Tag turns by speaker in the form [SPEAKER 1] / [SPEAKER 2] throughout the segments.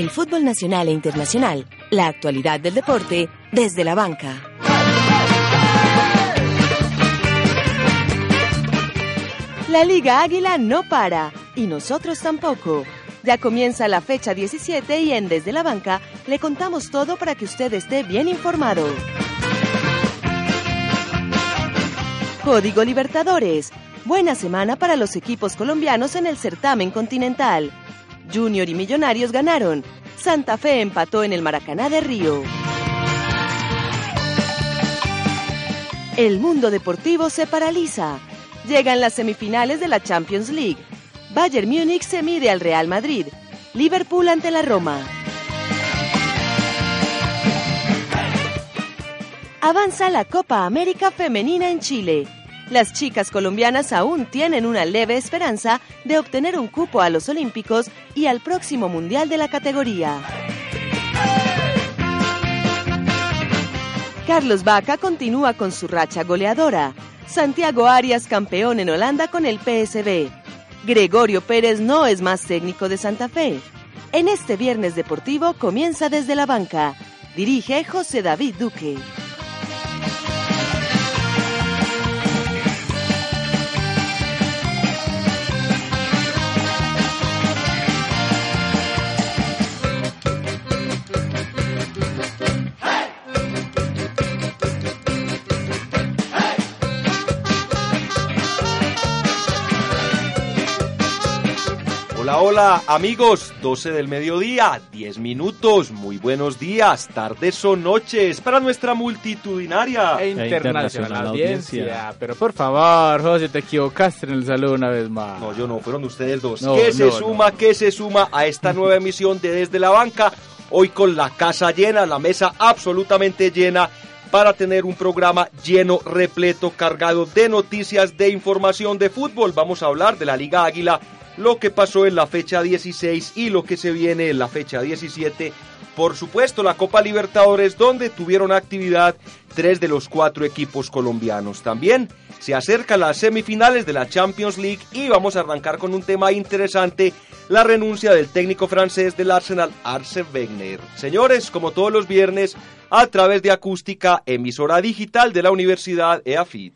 [SPEAKER 1] El fútbol nacional e internacional, la actualidad del deporte desde la banca. La Liga Águila no para y nosotros tampoco. Ya comienza la fecha 17 y en Desde la Banca le contamos todo para que usted esté bien informado. Código Libertadores. Buena semana para los equipos colombianos en el certamen continental. Junior y Millonarios ganaron. Santa Fe empató en el Maracaná de Río. El mundo deportivo se paraliza. Llegan las semifinales de la Champions League. Bayern Múnich se mide al Real Madrid. Liverpool ante la Roma. Avanza la Copa América Femenina en Chile. Las chicas colombianas aún tienen una leve esperanza de obtener un cupo a los Olímpicos y al próximo Mundial de la categoría. Carlos Vaca continúa con su racha goleadora. Santiago Arias campeón en Holanda con el PSB. Gregorio Pérez no es más técnico de Santa Fe. En este viernes deportivo comienza desde la banca. Dirige José David Duque.
[SPEAKER 2] Hola, amigos, 12 del mediodía, 10 minutos, muy buenos días, tardes o noches para nuestra multitudinaria
[SPEAKER 3] e internacional, audiencia. Pero por favor, José, te equivocaste en el saludo una vez más.
[SPEAKER 2] No, yo no, fueron ustedes dos.
[SPEAKER 3] No,
[SPEAKER 2] ¿Qué se
[SPEAKER 3] no,
[SPEAKER 2] suma, qué se suma a esta nueva emisión de Desde la Banca? Hoy con la casa llena, la mesa absolutamente llena para tener un programa lleno, repleto, cargado de noticias, de información de fútbol. Vamos a hablar de la Liga Águila, lo que pasó en la fecha 16 y lo que se viene en la fecha 17. Por supuesto, la Copa Libertadores, donde tuvieron actividad tres de los cuatro equipos colombianos. También se acercan las semifinales de la Champions League y vamos a arrancar con un tema interesante, la renuncia del técnico francés del Arsenal, Arsene Wenger. Señores, como todos los viernes, a través de acústica, emisora digital de la Universidad EAFIT.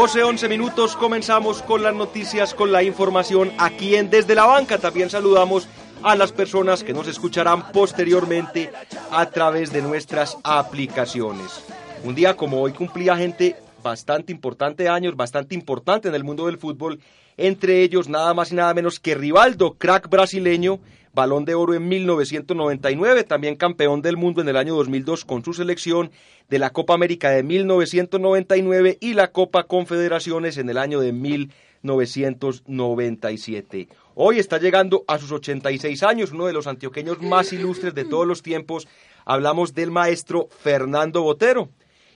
[SPEAKER 2] 12, 11 minutos, comenzamos con las noticias, con la información aquí en Desde la Banca. También saludamos a las personas que nos escucharán posteriormente a través de nuestras aplicaciones. Un día como hoy cumplía gente bastante importante años, bastante importante en el mundo del fútbol, entre ellos nada más y nada menos que Rivaldo, crack brasileño, balón de oro en 1999, también campeón del mundo en el año 2002 con su selección de la Copa América de 1999 y la Copa Confederaciones en el año de 1997. Hoy está llegando a sus 86 años, uno de los antioqueños más ilustres de todos los tiempos. Hablamos del maestro Fernando Botero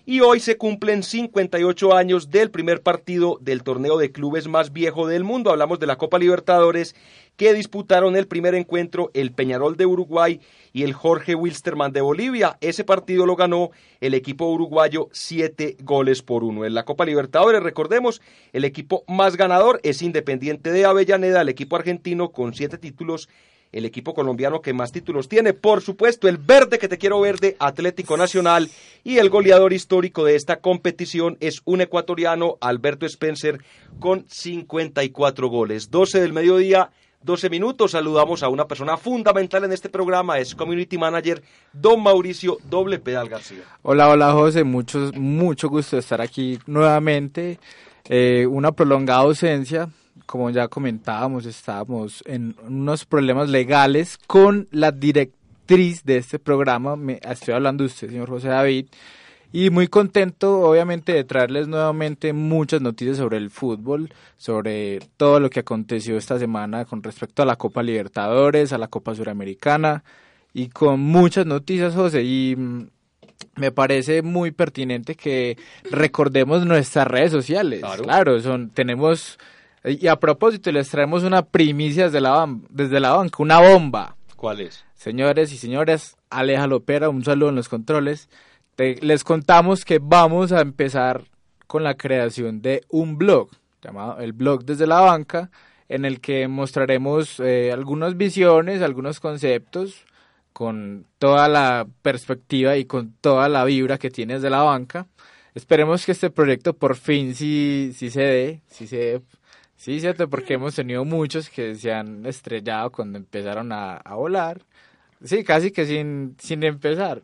[SPEAKER 2] y hoy se cumplen 58 años del primer partido del torneo de clubes más viejo del mundo. Hablamos de la Copa Libertadores que disputaron el primer encuentro el Peñarol de Uruguay y el Jorge Wilstermann de Bolivia. Ese partido lo ganó el equipo uruguayo siete goles por uno. En la Copa Libertadores, recordemos, el equipo más ganador es Independiente de Avellaneda, el equipo argentino con siete títulos el equipo colombiano que más títulos tiene. Por supuesto, el verde que te quiero verde, Atlético Nacional. Y el goleador histórico de esta competición es un ecuatoriano, Alberto Spencer, con 54 goles. 12 del mediodía. 12 minutos, saludamos a una persona fundamental en este programa, es Community Manager, don Mauricio Doble Pedal García.
[SPEAKER 3] Hola, hola José, mucho, mucho gusto estar aquí nuevamente. Eh, una prolongada ausencia, como ya comentábamos, estábamos en unos problemas legales con la directriz de este programa. Me, estoy hablando de usted, señor José David. Y muy contento, obviamente, de traerles nuevamente muchas noticias sobre el fútbol, sobre todo lo que aconteció esta semana con respecto a la Copa Libertadores, a la Copa Suramericana, y con muchas noticias, José. Y mm, me parece muy pertinente que recordemos nuestras redes sociales. Claro, claro son, tenemos y a propósito, les traemos una primicia desde la, desde la banca, una bomba.
[SPEAKER 2] ¿Cuál es?
[SPEAKER 3] Señores y señoras, Aleja Lopera, un saludo en los controles. les contamos que vamos a empezar con la creación de un blog, llamado el blog desde la banca, en el que mostraremos eh, algunas visiones, algunos conceptos, con toda la perspectiva y con toda la vibra que tiene desde la banca. Esperemos que este proyecto por fin sí, sí se dé, sí se dé Sí, cierto, porque hemos tenido muchos que se han estrellado cuando empezaron a, volar. Sí, casi que sin, sin empezar.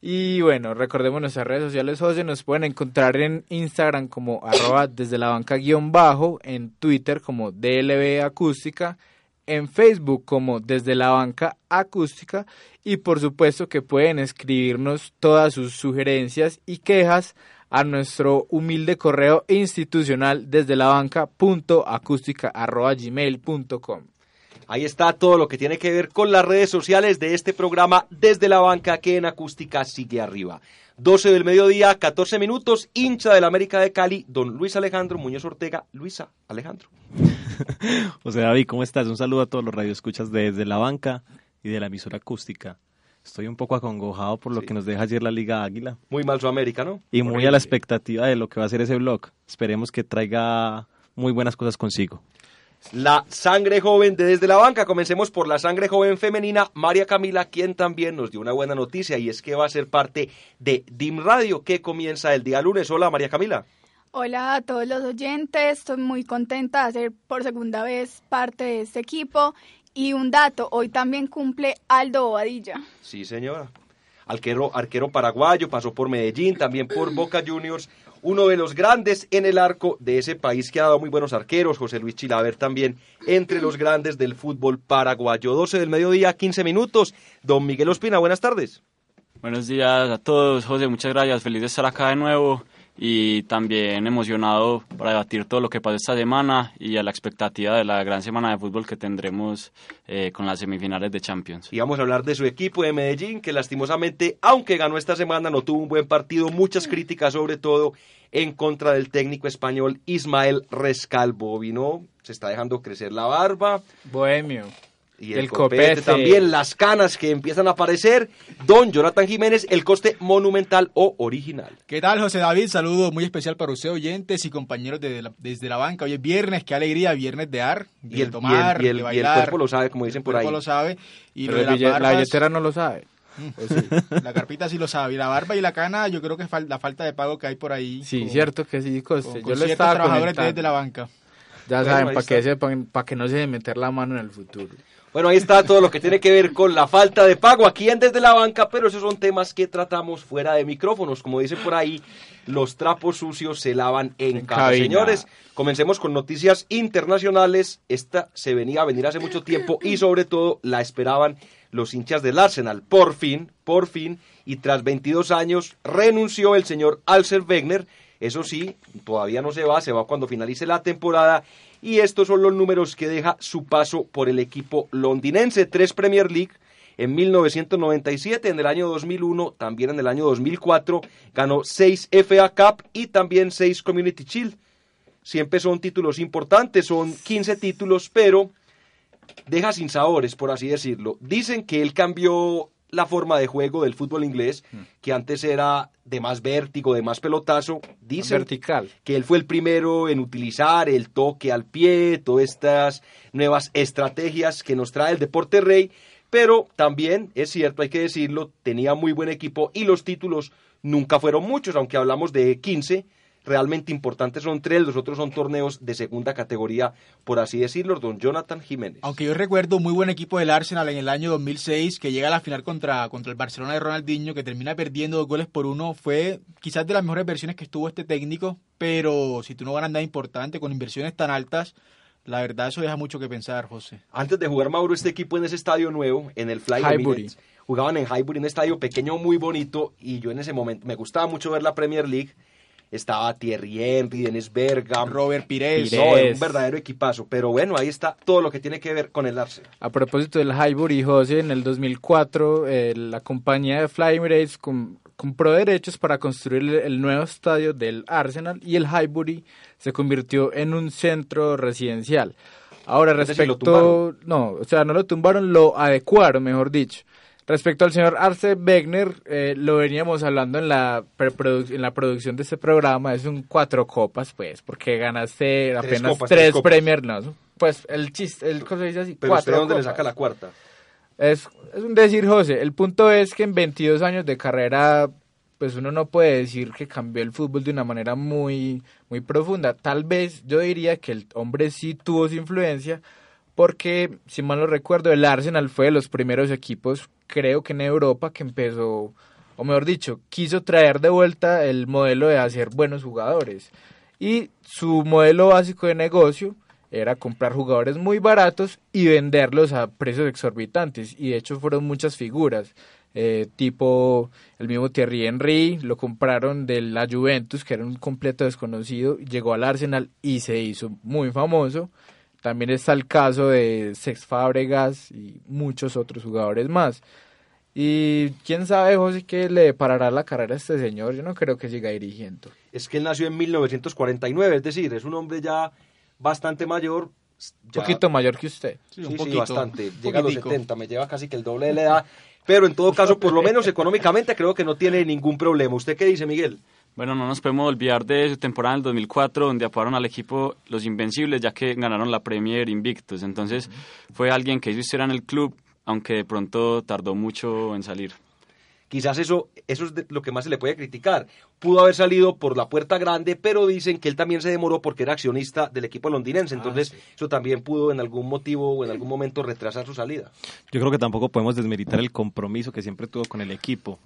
[SPEAKER 3] Y bueno, recordemos nuestras redes sociales, José, nos pueden encontrar en Instagram como arroba desde la banca guion bajo, en Twitter como DLB acústica, en Facebook como desde la banca acústica y por supuesto que pueden escribirnos todas sus sugerencias y quejas a nuestro humilde correo institucional desde la banca punto gmail.com.
[SPEAKER 2] Ahí está todo lo que tiene que ver con las redes sociales de este programa desde la banca que en acústica sigue arriba. 12 del mediodía, 14 minutos, hincha de la América de Cali, don Luis Alejandro Muñoz Ortega. Luisa, Alejandro.
[SPEAKER 4] José David, ¿cómo estás? Un saludo a todos los radioescuchas desde la banca y de la emisora acústica. Estoy un poco acongojado por lo que nos deja ayer la Liga Águila.
[SPEAKER 2] Muy mal su América, ¿no?
[SPEAKER 4] Y muy a la expectativa de lo que va a ser ese blog. Esperemos que traiga muy buenas cosas consigo.
[SPEAKER 2] La sangre joven de desde la banca. Comencemos por la sangre joven femenina, María Camila, quien también nos dio una buena noticia y es que va a ser parte de DIM Radio, que comienza el día lunes. Hola, María Camila.
[SPEAKER 5] Hola a todos los oyentes, estoy muy contenta de ser por segunda vez parte de este equipo y un dato, hoy también cumple Aldo Bobadilla.
[SPEAKER 2] Sí, señora. Arquero, arquero paraguayo, pasó por Medellín, también por Boca Juniors, uno de los grandes en el arco de ese país que ha dado muy buenos arqueros, José Luis Chilaver también, entre los grandes del fútbol paraguayo. 12 del mediodía, 15 minutos. Don Miguel Ospina, buenas tardes.
[SPEAKER 6] Buenos días a todos, José, muchas gracias, feliz de estar acá de nuevo y también emocionado para debatir todo lo que pasa esta semana y a la expectativa de la gran semana de fútbol que tendremos eh, con las semifinales de Champions.
[SPEAKER 2] Y vamos a hablar de su equipo de Medellín, que lastimosamente, aunque ganó esta semana, no tuvo un buen partido, muchas críticas sobre todo en contra del técnico español Ismael Rescalvo. Vino, se está dejando crecer la barba.
[SPEAKER 3] Bohemio
[SPEAKER 2] y el, copete, también, las canas que empiezan a aparecer. Don Jonathan Jiménez, el coste monumental o original.
[SPEAKER 7] ¿Qué tal, José David? Saludo muy especial para usted, oyentes y compañeros desde la banca. Hoy es viernes, qué alegría, viernes de ar, de
[SPEAKER 2] y el,
[SPEAKER 7] tomar,
[SPEAKER 2] y el,
[SPEAKER 7] de el
[SPEAKER 2] cuerpo lo sabe, como dicen por ahí.
[SPEAKER 7] El cuerpo lo sabe. Y
[SPEAKER 3] Pero la, billetera no lo sabe.
[SPEAKER 7] Mm, pues sí, la carpita sí lo sabe. Y la barba y la cana, yo creo que es la falta de pago que hay por ahí.
[SPEAKER 3] Sí, cierto que sí, coste.
[SPEAKER 7] yo le estaba trabajadores desde la banca.
[SPEAKER 3] Ya saben, para que, sepan, para que no se meter la mano en el futuro.
[SPEAKER 2] Bueno, ahí está todo lo que tiene que ver con la falta de pago aquí en Desde la Banca, pero esos son temas que tratamos fuera de micrófonos. Como dice por ahí, los trapos sucios se lavan en, casa. Señores, comencemos con noticias internacionales. Esta se venía a venir hace mucho tiempo y sobre todo la esperaban los hinchas del Arsenal. Por fin, por fin, y tras 22 años renunció el señor Alcer Wegner. Eso sí, todavía no se va, se va cuando finalice la temporada y estos son los números que deja su paso por el equipo londinense. Tres Premier League en 1997, en el año 2001, también en el año 2004, ganó seis FA Cup y también seis Community Shield. Siempre son títulos importantes, son 15 títulos, pero deja sin sabores, por así decirlo. Dicen que él cambió la forma de juego del fútbol inglés, que antes era de más vértigo, de más pelotazo. Dicen
[SPEAKER 3] Vertical.
[SPEAKER 2] que él fue el primero en utilizar el toque al pie, todas estas nuevas estrategias que nos trae el deporte rey, pero también es cierto, hay que decirlo, tenía muy buen equipo y los títulos nunca fueron muchos, aunque hablamos de 15, realmente importantes son tres, los otros son torneos de segunda categoría, por así decirlo, don Jonathan Jiménez.
[SPEAKER 7] Aunque yo recuerdo muy buen equipo del Arsenal en el año 2006 que llega a la final contra, contra el Barcelona de Ronaldinho que termina perdiendo dos goles por uno. Fue quizás de las mejores versiones que estuvo este técnico, pero si tú no ganas nada importante con inversiones tan altas, la verdad eso deja mucho que pensar, José.
[SPEAKER 2] Antes de jugar Mauro este equipo en ese estadio nuevo, en el Fly
[SPEAKER 3] Highbury.
[SPEAKER 2] Jugaban en Highbury, un estadio pequeño muy bonito y yo en ese momento me gustaba mucho ver la Premier League. Estaba Thierry Henry, Dennis Bergkamp,
[SPEAKER 7] Robert Pires.
[SPEAKER 3] Pires.
[SPEAKER 2] No, era un verdadero equipazo. Pero bueno, ahí está todo lo que tiene que ver con el Arsenal.
[SPEAKER 3] A propósito del Highbury, José, en el 2004 eh, la compañía de Fly Emirates com- compró derechos para construir el, nuevo estadio del Arsenal y el Highbury se convirtió en un centro residencial. Ahora,
[SPEAKER 2] Es decir, lo
[SPEAKER 3] respecto... no, o sea, no lo tumbaron, lo adecuaron, mejor dicho. Respecto al señor Arce Wegener, eh, lo veníamos hablando en la, en la producción de este programa, es un cuatro copas, pues, porque ganaste apenas
[SPEAKER 2] copas,
[SPEAKER 3] tres,
[SPEAKER 2] tres.
[SPEAKER 3] Premier, no, pues el chiste, el cosa dice así,
[SPEAKER 2] Pero usted
[SPEAKER 3] cuatro
[SPEAKER 2] dónde le saca la cuarta.
[SPEAKER 3] Es, es un decir, José. El punto es que en 22 años de carrera, pues uno no puede decir que cambió el fútbol de una manera muy, muy profunda. Tal vez yo diría que el hombre sí tuvo su influencia, porque, si mal no recuerdo, el Arsenal fue de los primeros equipos, creo que en Europa, que empezó, o mejor dicho, quiso traer de vuelta el modelo de hacer buenos jugadores. Y su modelo básico de negocio era comprar jugadores muy baratos y venderlos a precios exorbitantes. Y de hecho fueron muchas figuras, eh, tipo el mismo Thierry Henry, lo compraron de la Juventus, que era un completo desconocido, llegó al Arsenal y se hizo muy famoso. También está el caso de Sex Fábregas y muchos otros jugadores más. Y quién sabe, José, qué le deparará la carrera a este señor. Yo no creo que siga dirigiendo.
[SPEAKER 2] Es que él nació en 1949, es decir, es un hombre ya bastante mayor.
[SPEAKER 3] Un poquito mayor que usted.
[SPEAKER 7] Sí,
[SPEAKER 2] Sí,
[SPEAKER 7] un
[SPEAKER 2] sí,
[SPEAKER 7] poquito.
[SPEAKER 2] bastante.
[SPEAKER 7] un
[SPEAKER 2] Llega a los
[SPEAKER 7] poquitico.
[SPEAKER 2] 70, me lleva casi que el doble de la edad. Pero en todo caso, por lo menos económicamente, creo que no tiene ningún problema. ¿Usted qué dice, Miguel?
[SPEAKER 6] Bueno, no nos podemos olvidar de su temporada en el 2004, donde apodaron al equipo Los Invencibles, ya que ganaron la Premier invictos. Entonces, fue alguien que hizo historia en el club, aunque de pronto tardó mucho en salir.
[SPEAKER 2] Quizás eso, eso es de- lo que más se le puede criticar. Pudo haber salido por la puerta grande, pero dicen que él también se demoró porque era accionista del equipo londinense. Entonces, eso también pudo en algún motivo o en algún momento retrasar su salida.
[SPEAKER 4] Yo creo que tampoco podemos desmeritar el compromiso que siempre tuvo con el equipo.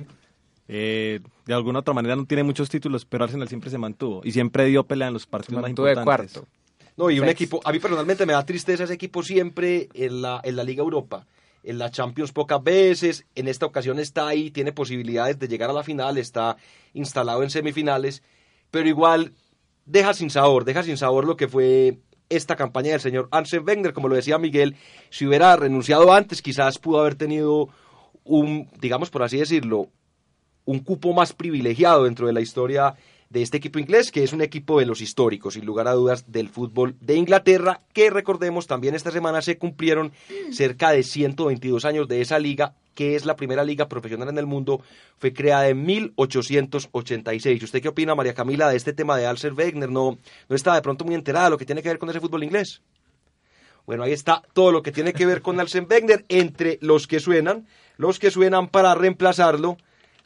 [SPEAKER 4] Eh, de alguna otra manera no tiene muchos títulos, pero Arsenal siempre se mantuvo y siempre dio pelea en los partidos más
[SPEAKER 3] de
[SPEAKER 4] importantes.
[SPEAKER 3] cuarto.
[SPEAKER 2] No, y un
[SPEAKER 3] Sexto.
[SPEAKER 2] equipo, a mí personalmente me da tristeza ese equipo siempre en la, en la Liga Europa. En la Champions pocas veces, en esta ocasión está ahí, tiene posibilidades de llegar a la final, está instalado en semifinales, pero igual deja sin sabor, deja sin sabor lo que fue esta campaña del señor Arsene Wenger, como lo decía Miguel, si hubiera renunciado antes, quizás pudo haber tenido un, digamos por así decirlo, un cupo más privilegiado dentro de la historia de este equipo inglés, que es un equipo de los históricos, sin lugar a dudas, del fútbol de Inglaterra, que recordemos también esta semana se cumplieron cerca de 122 años de esa liga, que es la primera liga profesional en el mundo, fue creada en 1886. ¿Usted qué opina, María Camila, de este tema de Alcer Wegener? ¿No, ¿No está de pronto muy enterada de lo que tiene que ver con ese fútbol inglés? Bueno, ahí está todo lo que tiene que ver con Arsene Wenger, entre los que suenan, los que suenan para reemplazarlo,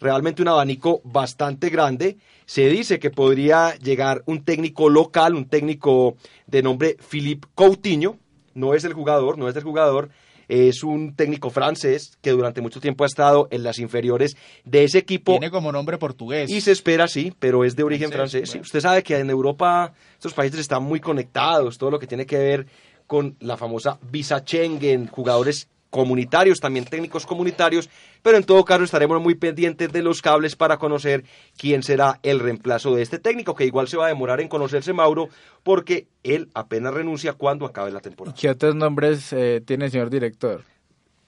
[SPEAKER 2] realmente un abanico bastante grande. Se dice que podría llegar un técnico local, un técnico de nombre Philippe Coutinho, no es el jugador, no es el jugador, es un técnico francés que durante mucho tiempo ha estado en las inferiores de ese equipo
[SPEAKER 7] Tiene como nombre portugués.
[SPEAKER 2] y se espera, sí, pero es de origen
[SPEAKER 7] Francés,
[SPEAKER 2] sí. Usted sabe que en Europa estos países están muy conectados, todo lo que tiene que ver con la famosa visa Schengen, jugadores comunitarios, también técnicos comunitarios, pero en todo caso estaremos muy pendientes de los cables para conocer quién será el reemplazo de este técnico, que igual se va a demorar en conocerse Mauro, porque él apenas renuncia cuando acabe la
[SPEAKER 3] ¿Y
[SPEAKER 2] temporada.
[SPEAKER 3] qué otros nombres eh, tiene, señor director?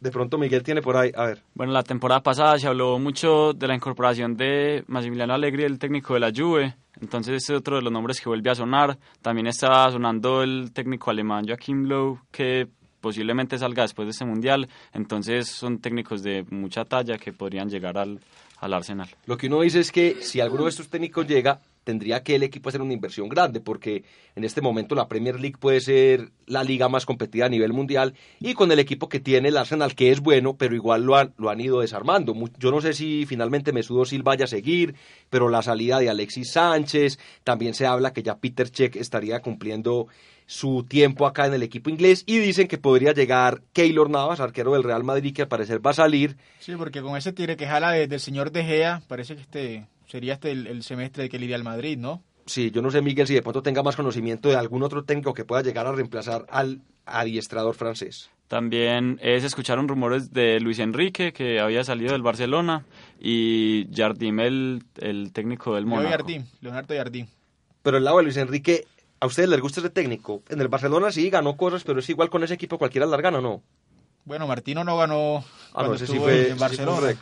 [SPEAKER 2] De pronto Miguel tiene por ahí, a ver.
[SPEAKER 6] Bueno, la temporada pasada se habló mucho de la incorporación de Massimiliano Allegri, el técnico de la Juve. Entonces este es otro de los nombres que vuelve a sonar. También está sonando el técnico alemán Joachim Löw, que posiblemente salga después de este mundial. Entonces son técnicos de mucha talla que podrían llegar al, al Arsenal.
[SPEAKER 2] Lo que uno dice es que si alguno de estos técnicos llega, tendría que el equipo hacer una inversión grande, porque en este momento la Premier League puede ser la liga más competida a nivel mundial, y con el equipo que tiene el Arsenal, que es bueno, pero igual lo han, lo han ido desarmando. Yo no sé si finalmente Mesudo Silva vaya a seguir, pero la salida de Alexis Sánchez, también se habla que ya Peter Check estaría cumpliendo su tiempo acá en el equipo inglés y dicen que podría llegar Keylor Navas, arquero del Real Madrid, que al parecer va a salir.
[SPEAKER 7] Sí, porque con ese tire que jala del señor De Gea, parece que este sería este el, semestre de que lidia al Madrid, ¿no?
[SPEAKER 2] Sí, yo no sé, Miguel, si de pronto tenga más conocimiento de algún otro técnico que pueda llegar a reemplazar al adiestrador francés.
[SPEAKER 6] También se escucharon rumores de Luis Enrique, que había salido del Barcelona, y Jardim, el, el técnico del Mónaco.
[SPEAKER 7] Jardim, Leonardo Jardim.
[SPEAKER 2] Pero el lado de Luis Enrique, ¿A ustedes les gusta ese técnico? En el Barcelona sí ganó cosas, pero es igual con ese equipo cualquiera las gana, ¿no?
[SPEAKER 7] Bueno, Martino no ganó
[SPEAKER 2] ah, no, ese sí fue, en Barcelona.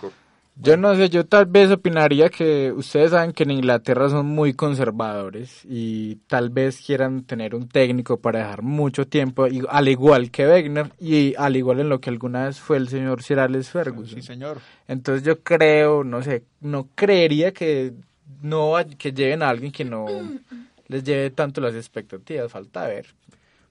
[SPEAKER 3] Yo no sé, yo tal vez opinaría que ustedes saben que en Inglaterra son muy conservadores y tal vez quieran tener un técnico para dejar mucho tiempo, al igual que Wegner y al igual en lo que alguna vez fue el señor Sir Alex Ferguson.
[SPEAKER 7] Sí, señor.
[SPEAKER 3] Entonces yo creo, no sé, no creería que no que lleven a alguien que no les lleve tanto las expectativas, falta ver.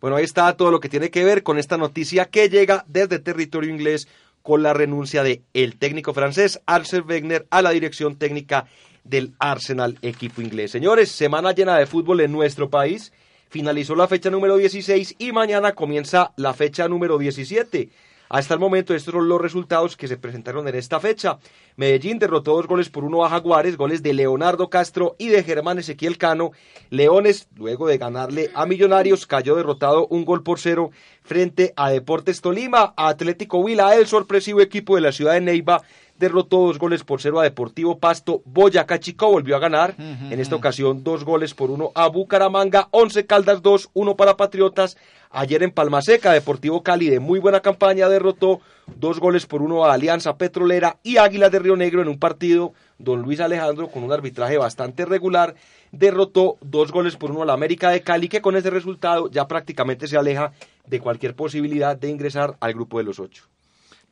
[SPEAKER 2] Bueno, ahí está todo lo que tiene que ver con esta noticia que llega desde territorio inglés con la renuncia de el técnico francés Arsène Wenger a la dirección técnica del Arsenal equipo inglés. Señores, semana llena de fútbol en nuestro país. Finalizó la fecha número 16 y mañana comienza la fecha número 17. Hasta el momento estos son los resultados que se presentaron en esta fecha. Medellín derrotó dos goles por uno a Jaguares, goles de Leonardo Castro y de Germán Ezequiel Cano. Leones, luego de ganarle a Millonarios, cayó derrotado un gol por cero frente a Deportes Tolima. Atlético Huila, el sorpresivo equipo de la ciudad de Neiva, derrotó dos goles por cero a Deportivo Pasto. Boyacá Chico volvió a ganar, en esta ocasión dos goles por uno a Bucaramanga, Once Caldas dos, uno para Patriotas. Ayer en Palmaseca, Deportivo Cali de muy buena campaña derrotó dos goles por uno a Alianza Petrolera y Águilas de Río Negro en un partido. Don Luis Alejandro, con un arbitraje bastante regular, derrotó dos goles por uno a la América de Cali, que con ese resultado ya prácticamente se aleja de cualquier posibilidad de ingresar al grupo de los ocho.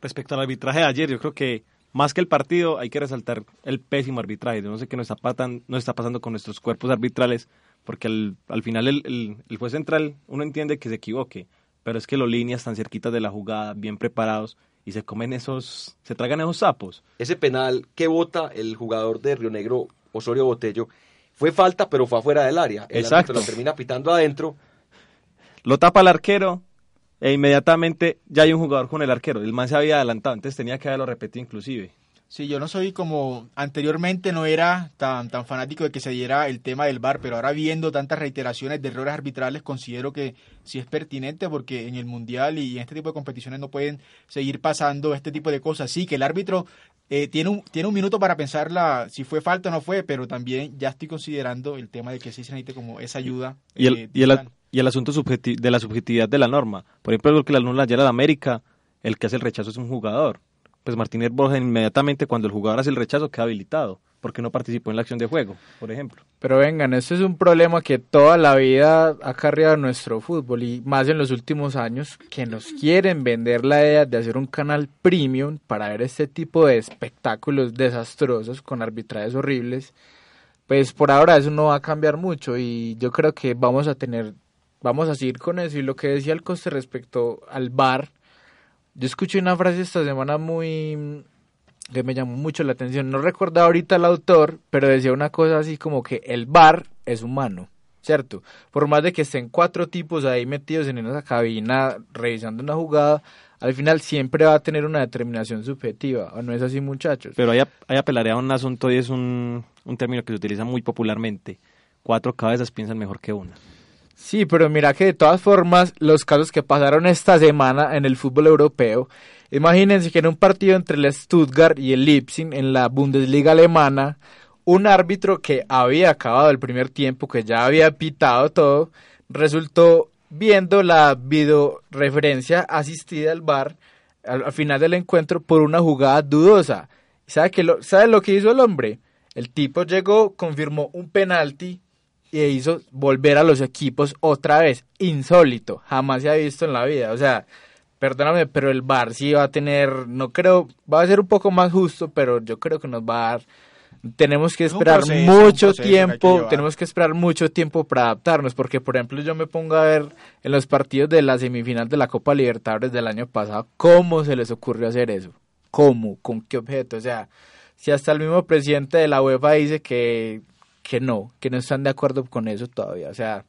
[SPEAKER 4] Respecto al arbitraje de ayer, yo creo que más que el partido, hay que resaltar el pésimo arbitraje. no sé qué nos está, está pasando con nuestros cuerpos arbitrales, porque al, final el, el, juez central uno entiende que se equivoque, pero es que los líneas están cerquitas de la jugada, bien preparados, y se comen esos, se tragan esos sapos.
[SPEAKER 2] Ese penal que vota el jugador de Río Negro, Osorio Botello, fue falta, pero fue afuera del área. El
[SPEAKER 4] Exacto.
[SPEAKER 2] lo termina pitando adentro.
[SPEAKER 4] Lo tapa el arquero, e inmediatamente ya hay un jugador con el arquero. El man se había adelantado, entonces tenía que haberlo repetido inclusive.
[SPEAKER 7] Sí, yo no soy como anteriormente no era tan tan fanático de que se diera el tema del VAR, pero ahora viendo tantas reiteraciones de errores arbitrales considero que sí es pertinente porque en el mundial y en este tipo de competiciones no pueden seguir pasando este tipo de cosas. Sí, que el árbitro eh, tiene un tiene un minuto para pensarla si fue falta o no fue, pero también ya estoy considerando el tema de que sí se necesite como esa ayuda.
[SPEAKER 4] Y el, eh, y el, y el asunto de la subjetividad de la norma. Por ejemplo, el que la anula ayer a América, el que hace el rechazo es un jugador. Pues Martínez Borja inmediatamente cuando el jugador hace el rechazo queda habilitado, porque no participó en la acción de juego, por ejemplo.
[SPEAKER 3] Pero vengan, esto es un problema que toda la vida ha cargado nuestro fútbol y más en los últimos años, que nos quieren vender la idea de hacer un canal premium para ver este tipo de espectáculos desastrosos con arbitrajes horribles. Pues por ahora eso no va a cambiar mucho y yo creo que vamos a tener vamos a seguir con eso. Y lo que decía el coste respecto al bar, yo escuché una frase esta semana muy que me llamó mucho la atención. No recuerdo ahorita el autor, pero decía una cosa así como que el bar es humano, ¿cierto? Por más de que estén cuatro tipos ahí metidos en esa cabina revisando una jugada, al final siempre va a tener una determinación subjetiva, ¿o no es así, muchachos?
[SPEAKER 4] Pero hay, hay apelaría a un asunto y es un término que se utiliza muy popularmente. Cuatro cabezas piensan mejor que una.
[SPEAKER 3] Sí, pero mira que de todas formas, los casos que pasaron esta semana en el fútbol europeo, imagínense que en un partido entre el Stuttgart y el Leipzig en la Bundesliga alemana, un árbitro que había acabado el primer tiempo, que ya había pitado todo, resultó viendo la videoreferencia asistida al bar al, final del encuentro por una jugada dudosa. ¿Sabe, que lo, ¿Sabe lo que hizo el hombre? El tipo llegó, confirmó un penalti y hizo volver a los equipos otra vez. Insólito, jamás se ha visto en la vida. O sea, perdóname, pero el VAR sí va a tener, no creo, va a ser un poco más justo, pero yo creo que nos va a dar tenemos que
[SPEAKER 7] Es
[SPEAKER 3] esperar
[SPEAKER 7] proceso,
[SPEAKER 3] mucho
[SPEAKER 7] que
[SPEAKER 3] tiempo, tenemos que esperar mucho tiempo para adaptarnos, porque por ejemplo yo me pongo a ver en los partidos de la semifinal de la Copa Libertadores del año pasado, ¿cómo se les ocurrió hacer eso? ¿Cómo? ¿Con qué objeto? O sea, si hasta el mismo presidente de la UEFA dice que, que no, que no están de acuerdo con eso todavía, o sea,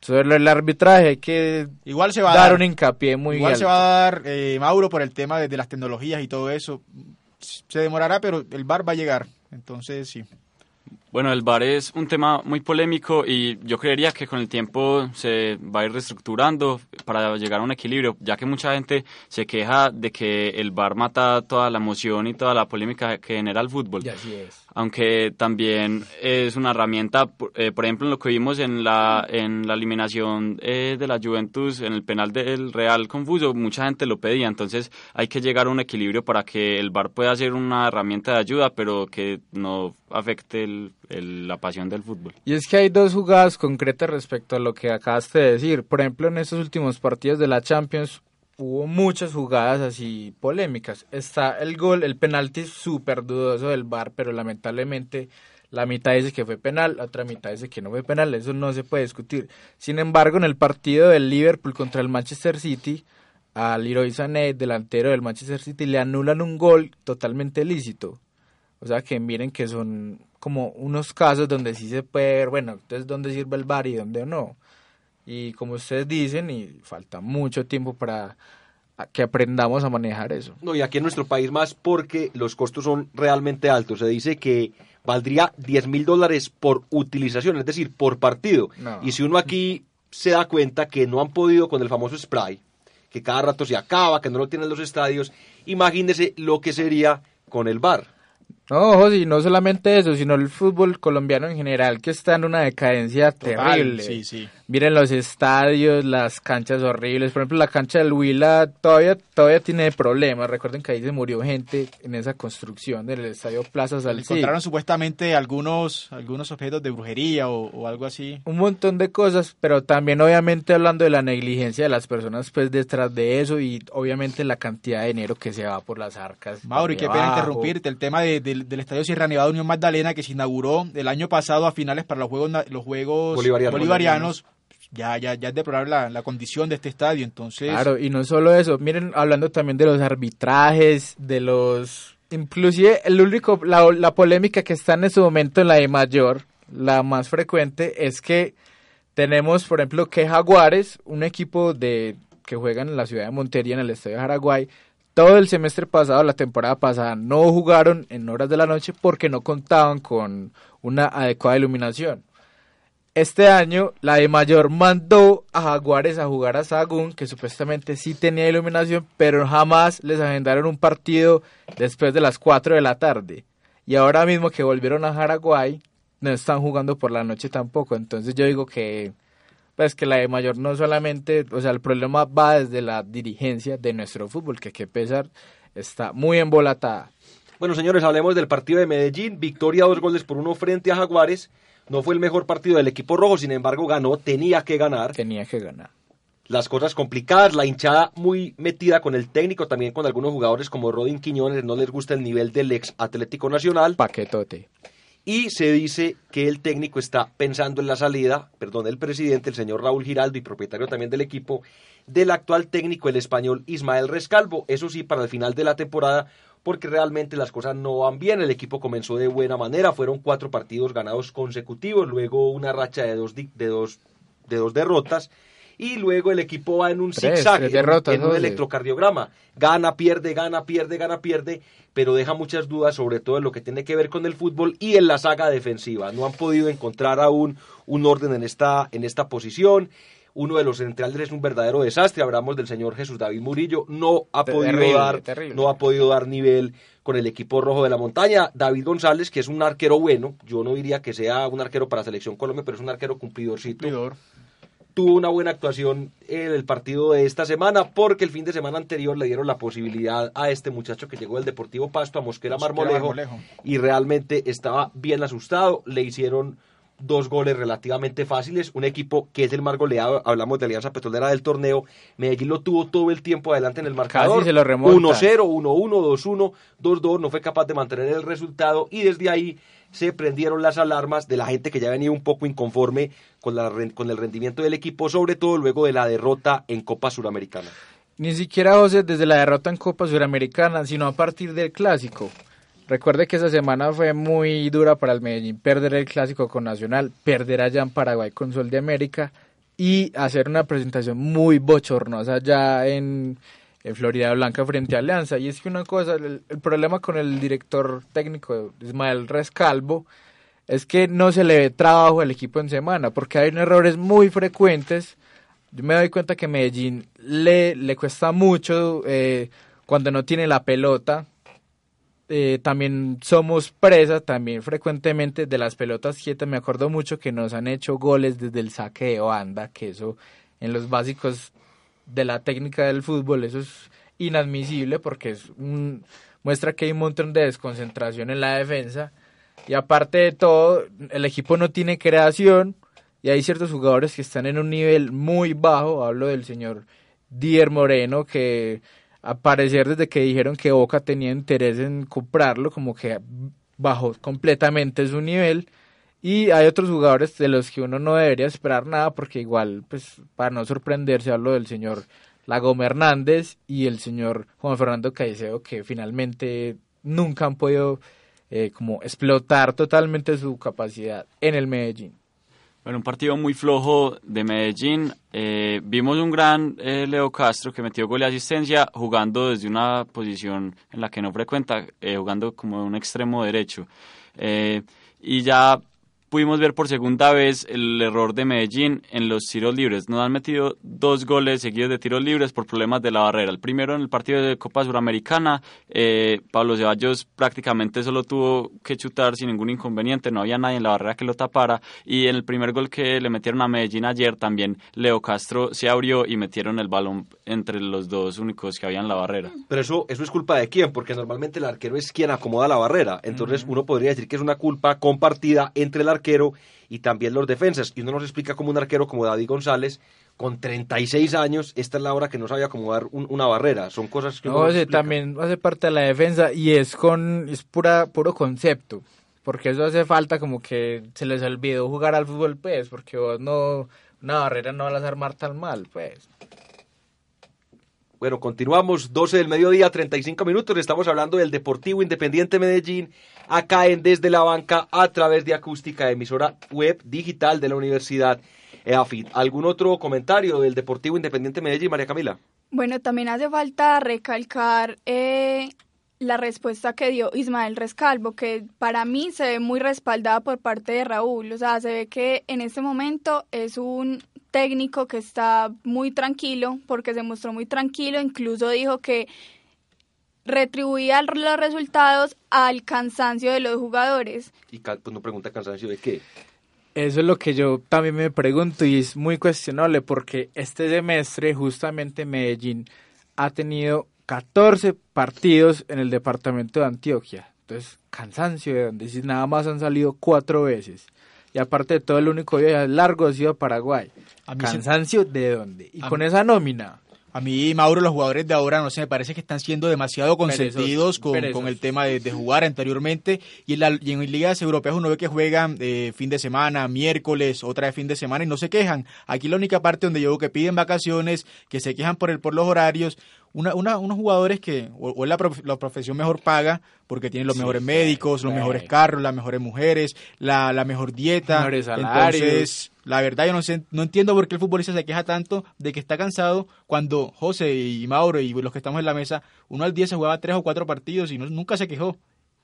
[SPEAKER 3] sobre el arbitraje hay que
[SPEAKER 7] Igual se va a
[SPEAKER 3] dar
[SPEAKER 7] dar.
[SPEAKER 3] un hincapié muy
[SPEAKER 7] Igual se va a dar, eh, Mauro, por el tema de, de las tecnologías y todo eso. Se demorará, pero el bar va a llegar. Entonces, sí.
[SPEAKER 6] Bueno, el VAR es un tema muy polémico y yo creería que con el tiempo se va a ir reestructurando para llegar a un equilibrio, ya que mucha gente se queja de que el VAR mata toda la emoción y toda la polémica que genera el fútbol.
[SPEAKER 3] Y así es.
[SPEAKER 6] Aunque también es una herramienta, por- eh, por ejemplo, en lo que vimos en la, en la eliminación eh, de la Juventus, en el penal del Real Confuso, mucha gente lo pedía. Entonces hay que llegar a un equilibrio para que el VAR pueda ser una herramienta de ayuda, pero que no afecte el- la pasión del fútbol.
[SPEAKER 3] Y es que hay dos jugadas concretas respecto a lo que acabaste de decir. Por ejemplo, en estos últimos partidos de la Champions hubo muchas jugadas así polémicas. Está el gol, el penalti súper dudoso del VAR, pero lamentablemente la mitad dice que fue penal, la otra mitad dice que no fue penal. Eso no se puede discutir. Sin embargo, en el partido del Liverpool contra el Manchester City, a Leroy Sané, delantero del Manchester City, le anulan un gol totalmente lícito. O sea que miren que son como unos casos donde sí se puede ver, bueno, entonces dónde sirve el bar y dónde no. Y como ustedes dicen, y falta mucho tiempo para que aprendamos a manejar eso.
[SPEAKER 2] No, y aquí en nuestro país más porque los costos son realmente altos. Se dice que valdría 10 mil dólares por utilización, es decir, por partido.
[SPEAKER 3] No.
[SPEAKER 2] Y si uno aquí se da cuenta que no han podido con el famoso spray, que cada rato se acaba, que no lo tienen los estadios, imagínese lo que sería con el bar.
[SPEAKER 3] No, José, y no solamente eso, sino el fútbol colombiano en general, que está en una decadencia
[SPEAKER 7] Total,
[SPEAKER 3] terrible.
[SPEAKER 7] Sí, sí.
[SPEAKER 3] Miren los estadios, las canchas horribles. Por ejemplo, la cancha del Huila todavía, todavía tiene problemas. Recuerden que ahí se murió gente en esa construcción del estadio Plaza Salcí.
[SPEAKER 7] Encontraron supuestamente algunos, algunos objetos de brujería o, o algo así.
[SPEAKER 3] un montón de cosas, pero también obviamente hablando de la negligencia de las personas pues detrás de eso y obviamente la cantidad de dinero que se va por las arcas.
[SPEAKER 7] Mauro, y
[SPEAKER 3] por
[SPEAKER 7] qué pena interrumpirte. El tema de- del- del Estadio Sierra Nevada Unión Magdalena que se inauguró el año pasado a finales para los Juegos, los juegos
[SPEAKER 2] Bolivarianos.
[SPEAKER 7] bolivarianos. Ya, ya, ya es deplorable la, la condición de este estadio. Entonces,
[SPEAKER 3] Claro, y no solo eso, miren, hablando también de los arbitrajes, de los... Inclusive el único, la, la polémica que está en este momento en la de mayor, la más frecuente, es que tenemos, por ejemplo, que Jaguares, un equipo de que juegan en la ciudad de Montería, en el Estadio de Paraguay, todo el semestre pasado, la temporada pasada, no jugaron en horas de la noche porque no contaban con una adecuada iluminación. Este año, la de Mayor mandó a Jaguares a jugar a Sagún, que supuestamente sí tenía iluminación, pero jamás les agendaron un partido después de las 4 de la tarde. Y ahora mismo que volvieron a Paraguay, no están jugando por la noche tampoco. Entonces yo digo que, pues que la de Mayor no solamente, o sea, el problema va desde la dirigencia de nuestro fútbol, que que pesar está muy embolatada.
[SPEAKER 2] Bueno, señores, hablemos del partido de Medellín. Victoria dos goles por uno frente a Jaguares. No fue el mejor partido del equipo rojo, sin embargo ganó, tenía que ganar.
[SPEAKER 3] Tenía que ganar.
[SPEAKER 2] Las cosas complicadas, la hinchada muy metida con el técnico, también con algunos jugadores como Rodin Quiñones, no les gusta el nivel del ex Atlético Nacional.
[SPEAKER 3] Paquetote.
[SPEAKER 2] Y se dice que el técnico está pensando en la salida, perdón, el presidente, el señor Raúl Giraldo y propietario también del equipo, del actual técnico, el español Ismael Rescalvo. Eso sí, para el final de la temporada, porque realmente las cosas no van bien. El equipo comenzó de buena manera, fueron cuatro partidos ganados consecutivos, luego una racha de dos, de dos, de dos derrotas. Y luego el equipo va en un
[SPEAKER 3] Tres,
[SPEAKER 2] zigzag,
[SPEAKER 3] tres
[SPEAKER 2] en un-
[SPEAKER 3] derrotas,
[SPEAKER 2] en un electrocardiograma. Gana, pierde, gana, pierde, gana, pierde, pero deja muchas dudas sobre todo en lo que tiene que ver con el fútbol y en la saga defensiva. No han podido encontrar aún un orden en esta, en esta posición. Uno de los centrales es un verdadero desastre. Hablamos del señor Jesús David Murillo. No ha podido
[SPEAKER 3] Terrible,
[SPEAKER 2] dar,
[SPEAKER 3] terrible.
[SPEAKER 2] no ha podido dar nivel con el equipo rojo de la montaña. David González, que es un arquero bueno, yo no diría que sea un arquero para selección Colombia, pero es un arquero cumplidorcito
[SPEAKER 7] cumplidor.
[SPEAKER 2] Tuvo una buena actuación en el partido de esta semana porque el fin de semana anterior le dieron la posibilidad a este muchacho que llegó del Deportivo Pasto a Mosquera Marmolejo
[SPEAKER 7] Marmolejo.
[SPEAKER 2] y realmente estaba bien asustado, le hicieron dos goles relativamente fáciles, un equipo que es el más goleado, hablamos de Alianza Petrolera del torneo, Medellín lo tuvo todo el tiempo adelante en el marcador,
[SPEAKER 3] Casi se lo remonta.
[SPEAKER 2] 1-0, 1-1, 2-1, 2-2, no fue capaz de mantener el resultado y desde ahí se prendieron las alarmas de la gente que ya venía un poco inconforme con, la, con el rendimiento del equipo, sobre todo luego de la derrota en Copa Suramericana.
[SPEAKER 3] Ni siquiera José desde la derrota en Copa Suramericana, sino a partir del clásico. Recuerde que esa semana fue muy dura para el Medellín perder el clásico con Nacional, perder allá en Paraguay con Sol de América y hacer una presentación muy bochornosa ya en, en Florida Blanca frente a Alianza. Y es que una cosa, el, problema con el director técnico Ismael Rescalvo es que no se le ve trabajo al equipo en semana, porque hay errores muy frecuentes. Yo me doy cuenta que Medellín le, le cuesta mucho eh, cuando no tiene la pelota. Eh, también somos presa también frecuentemente de las pelotas quietas. Me acuerdo mucho que nos han hecho goles desde el saque de banda, que eso en los básicos de la técnica del fútbol, eso es inadmisible porque es un, muestra que hay un montón de desconcentración en la defensa. Y aparte de todo, el equipo no tiene creación y hay ciertos jugadores que están en un nivel muy bajo. Hablo del señor Dier Moreno, que a parecer desde que dijeron que Boca tenía interés en comprarlo, como que bajó completamente su nivel. Y hay otros jugadores de los que uno no debería esperar nada, porque igual, pues, para no sorprenderse, hablo del señor Lagoma Hernández y el señor Juan Fernando Caicedo, que finalmente nunca han podido eh, como explotar totalmente su capacidad en el Medellín.
[SPEAKER 6] Bueno, un partido muy flojo de Medellín. Eh, vimos un gran eh, Leo Castro que metió gol y asistencia jugando desde una posición en la que no frecuenta, jugando como un extremo derecho. Y ya pudimos ver por segunda vez el error de Medellín en los tiros libres. Nos han metido dos goles seguidos de tiros libres por problemas de la barrera. El primero en el partido de Copa Suramericana, eh, Pablo Ceballos prácticamente solo tuvo que chutar sin ningún inconveniente, no había nadie en la barrera que lo tapara. Y en el primer gol que le metieron a Medellín ayer, también Leo Castro se abrió y metieron el balón entre los dos únicos que había en la barrera.
[SPEAKER 2] Pero eso, eso es culpa de quién, porque normalmente el arquero es quien acomoda la barrera. Entonces uno podría decir que es una culpa compartida entre el arquero y también los defensas. Y uno nos explica como un arquero como David González, con 36 años, esta es la hora que no sabe acomodar un- una barrera. Son cosas que
[SPEAKER 3] No, también hace parte de la defensa y es con es pura puro concepto, porque eso hace falta como que se les olvidó jugar al fútbol pues, porque vos no una barrera no vas a armar tan mal, pues.
[SPEAKER 2] Bueno, continuamos, 12 del mediodía, 35 minutos. Estamos hablando del Deportivo Independiente Medellín, acá en Desde la Banca, a través de acústica, emisora web digital de la Universidad EAFIT. ¿Algún otro comentario del Deportivo Independiente Medellín, María Camila?
[SPEAKER 5] Bueno, también hace falta recalcar eh, la respuesta que dio Ismael Rescalvo, que para mí se ve muy respaldada por parte de Raúl. O sea, se ve que en este momento es un técnico que está muy tranquilo, porque se mostró muy tranquilo, incluso dijo que retribuía los resultados al cansancio de los jugadores.
[SPEAKER 2] Y ca- pues no pregunta cansancio de qué.
[SPEAKER 3] Eso es lo que yo también me pregunto y es muy cuestionable porque este semestre justamente Medellín ha tenido 14 partidos en el departamento de Antioquia. Entonces, cansancio de donde si nada más han salido cuatro veces. Y aparte de todo, el único viaje largo ha sido Paraguay.
[SPEAKER 7] A mí se-
[SPEAKER 3] Cansancio de dónde. Y con
[SPEAKER 7] mí-
[SPEAKER 3] esa nómina.
[SPEAKER 7] A mí, Mauro, los jugadores de ahora, no sé, me parece que están siendo demasiado consentidos con, con el tema de, de jugar anteriormente. Y en, la- y en ligas europeas uno ve que juegan eh, fin de semana, miércoles, otra vez fin de semana y no se quejan. Aquí la única parte donde yo veo que piden vacaciones, que se quejan por, el, por los horarios. Una, una- unos jugadores que, o, o es la, prof- la profesión mejor paga, porque tienen los
[SPEAKER 3] Sí,
[SPEAKER 7] mejores
[SPEAKER 3] sí,
[SPEAKER 7] médicos, los
[SPEAKER 3] sí.
[SPEAKER 7] mejores carros, las mejores mujeres, la, la mejor dieta.
[SPEAKER 3] Mejores salarios.
[SPEAKER 7] Entonces, la verdad, yo no sé, no entiendo por qué el futbolista se queja tanto de que está cansado cuando José y Mauro y los que estamos en la mesa, uno al día se jugaba tres o cuatro partidos y no- nunca se quejó.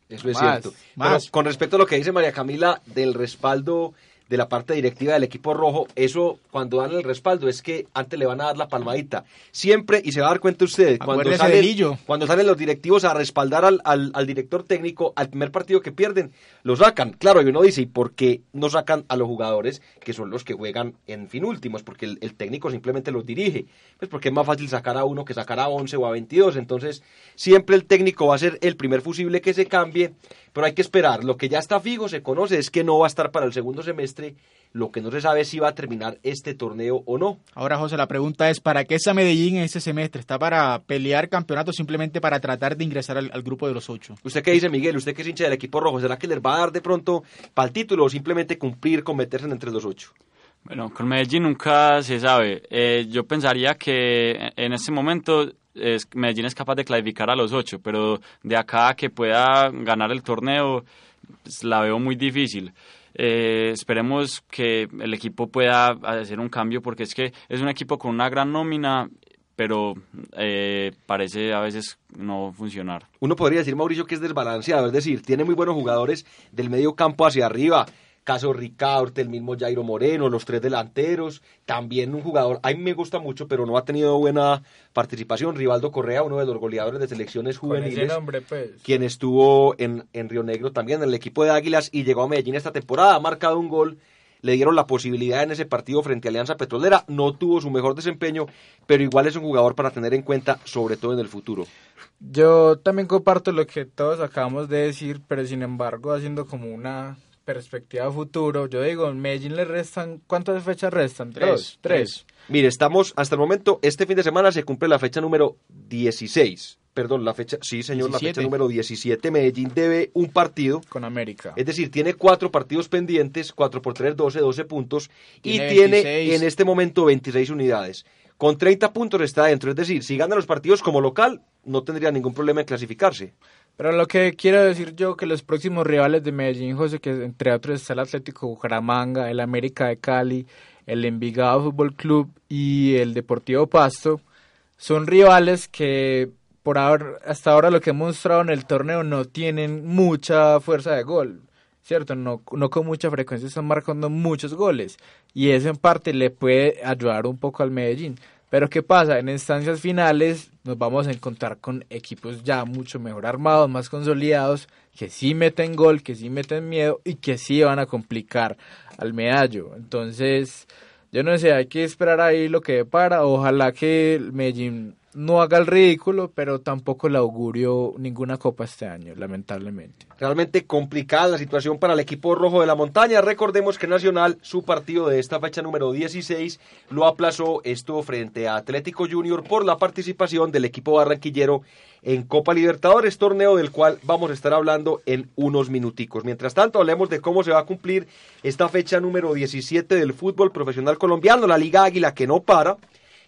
[SPEAKER 2] Eso es
[SPEAKER 3] Más,
[SPEAKER 2] cierto.
[SPEAKER 7] más.
[SPEAKER 2] Pero con respecto a lo que dice María Camila del respaldo de la parte directiva del equipo rojo, eso cuando dan el respaldo es que antes le van a dar la palmadita. Siempre, y se va a dar cuenta usted, cuando salen, cuando salen los directivos a respaldar al, al- al director técnico, al primer partido que pierden, lo sacan. Claro, y uno dice, ¿y por qué no sacan a los jugadores que son los que juegan en fin últimos? Porque el, el técnico simplemente los dirige. Pues porque es más fácil sacar a uno que sacar a 11 o a 22. Entonces, siempre el técnico va a ser el primer fusible que se cambie. Pero hay que esperar. Lo que ya está fijo, se conoce, es que no va a estar para el segundo semestre. Lo que no se sabe es si va a terminar este torneo o no.
[SPEAKER 7] Ahora, José, la pregunta es, ¿para qué está Medellín en este semestre? ¿Está para pelear campeonato o simplemente para tratar de ingresar al, al grupo de los ocho?
[SPEAKER 2] ¿Usted qué dice, Miguel? ¿Usted que es hincha del equipo rojo? ¿Será que les va a dar de pronto para el título o simplemente cumplir con meterse entre los ocho?
[SPEAKER 6] Bueno, con Medellín nunca se sabe. Eh, yo pensaría que en este momento es, Medellín es capaz de clasificar a los ocho, pero de acá a que pueda ganar el torneo, pues, la veo muy difícil. Eh, esperemos que el equipo pueda hacer un cambio porque es que es un equipo con una gran nómina pero eh, parece a veces no funcionar.
[SPEAKER 2] Uno podría decir, Mauricio, que es desbalanceado, es decir, tiene muy buenos jugadores del medio campo hacia arriba, caso Ricaurte, el mismo Jairo Moreno, los tres delanteros, también un jugador, a mí me gusta mucho, pero no ha tenido buena participación, Rivaldo Correa, uno de los goleadores de selecciones juveniles,
[SPEAKER 3] nombre, pues.
[SPEAKER 2] quien estuvo en, en Río Negro también, en el equipo de Águilas, y llegó a Medellín esta temporada, ha marcado un gol le dieron la posibilidad en ese partido frente a Alianza Petrolera, no tuvo su mejor desempeño, pero igual es un jugador para tener en cuenta, sobre todo en el futuro.
[SPEAKER 3] Yo también comparto lo que todos acabamos de decir, pero sin embargo, haciendo como una perspectiva futuro, yo digo, en Medellín le restan, ¿cuántas fechas restan? Dos, tres.
[SPEAKER 2] Mire, estamos hasta el momento, este fin de semana se cumple la fecha número 16. Perdón, la fecha, sí señor, la
[SPEAKER 7] 17.
[SPEAKER 2] fecha número 17. Medellín debe un partido.
[SPEAKER 3] Con América.
[SPEAKER 2] Es decir, tiene cuatro partidos pendientes, 4 por 3, 12, 12 puntos. y
[SPEAKER 7] Tiene
[SPEAKER 2] tiene
[SPEAKER 7] 26.
[SPEAKER 2] en este momento 26 unidades. Con 30 puntos está dentro. Es decir, si gana los partidos como local, no tendría ningún problema en clasificarse.
[SPEAKER 3] Pero lo que quiero decir yo que los próximos rivales de Medellín, José, que entre otros está el Atlético Bucaramanga, el América de Cali, el Envigado Fútbol Club y el Deportivo Pasto, son rivales que por ahora, hasta ahora lo que hemos mostrado en el torneo no tienen mucha fuerza de gol, ¿cierto? No, no con mucha frecuencia están marcando muchos goles y eso en parte le puede ayudar un poco al Medellín. Pero ¿qué pasa? En instancias finales nos vamos a encontrar con equipos ya mucho mejor armados, más consolidados, que sí meten gol, que sí meten miedo y que sí van a complicar al medallo. Entonces, yo no sé, hay que esperar ahí lo que depara. Ojalá que el Medellín no haga el ridículo, pero tampoco le augurio ninguna copa este año, lamentablemente.
[SPEAKER 2] Realmente complicada la situación para el equipo rojo de la montaña. Recordemos que Nacional, su partido de esta fecha número 16, lo aplazó esto frente a Atlético Junior por la participación del equipo barranquillero en Copa Libertadores, torneo del cual vamos a estar hablando en unos minuticos. Mientras tanto, hablemos de cómo se va a cumplir esta fecha número 17 del fútbol profesional colombiano, la Liga Águila que no para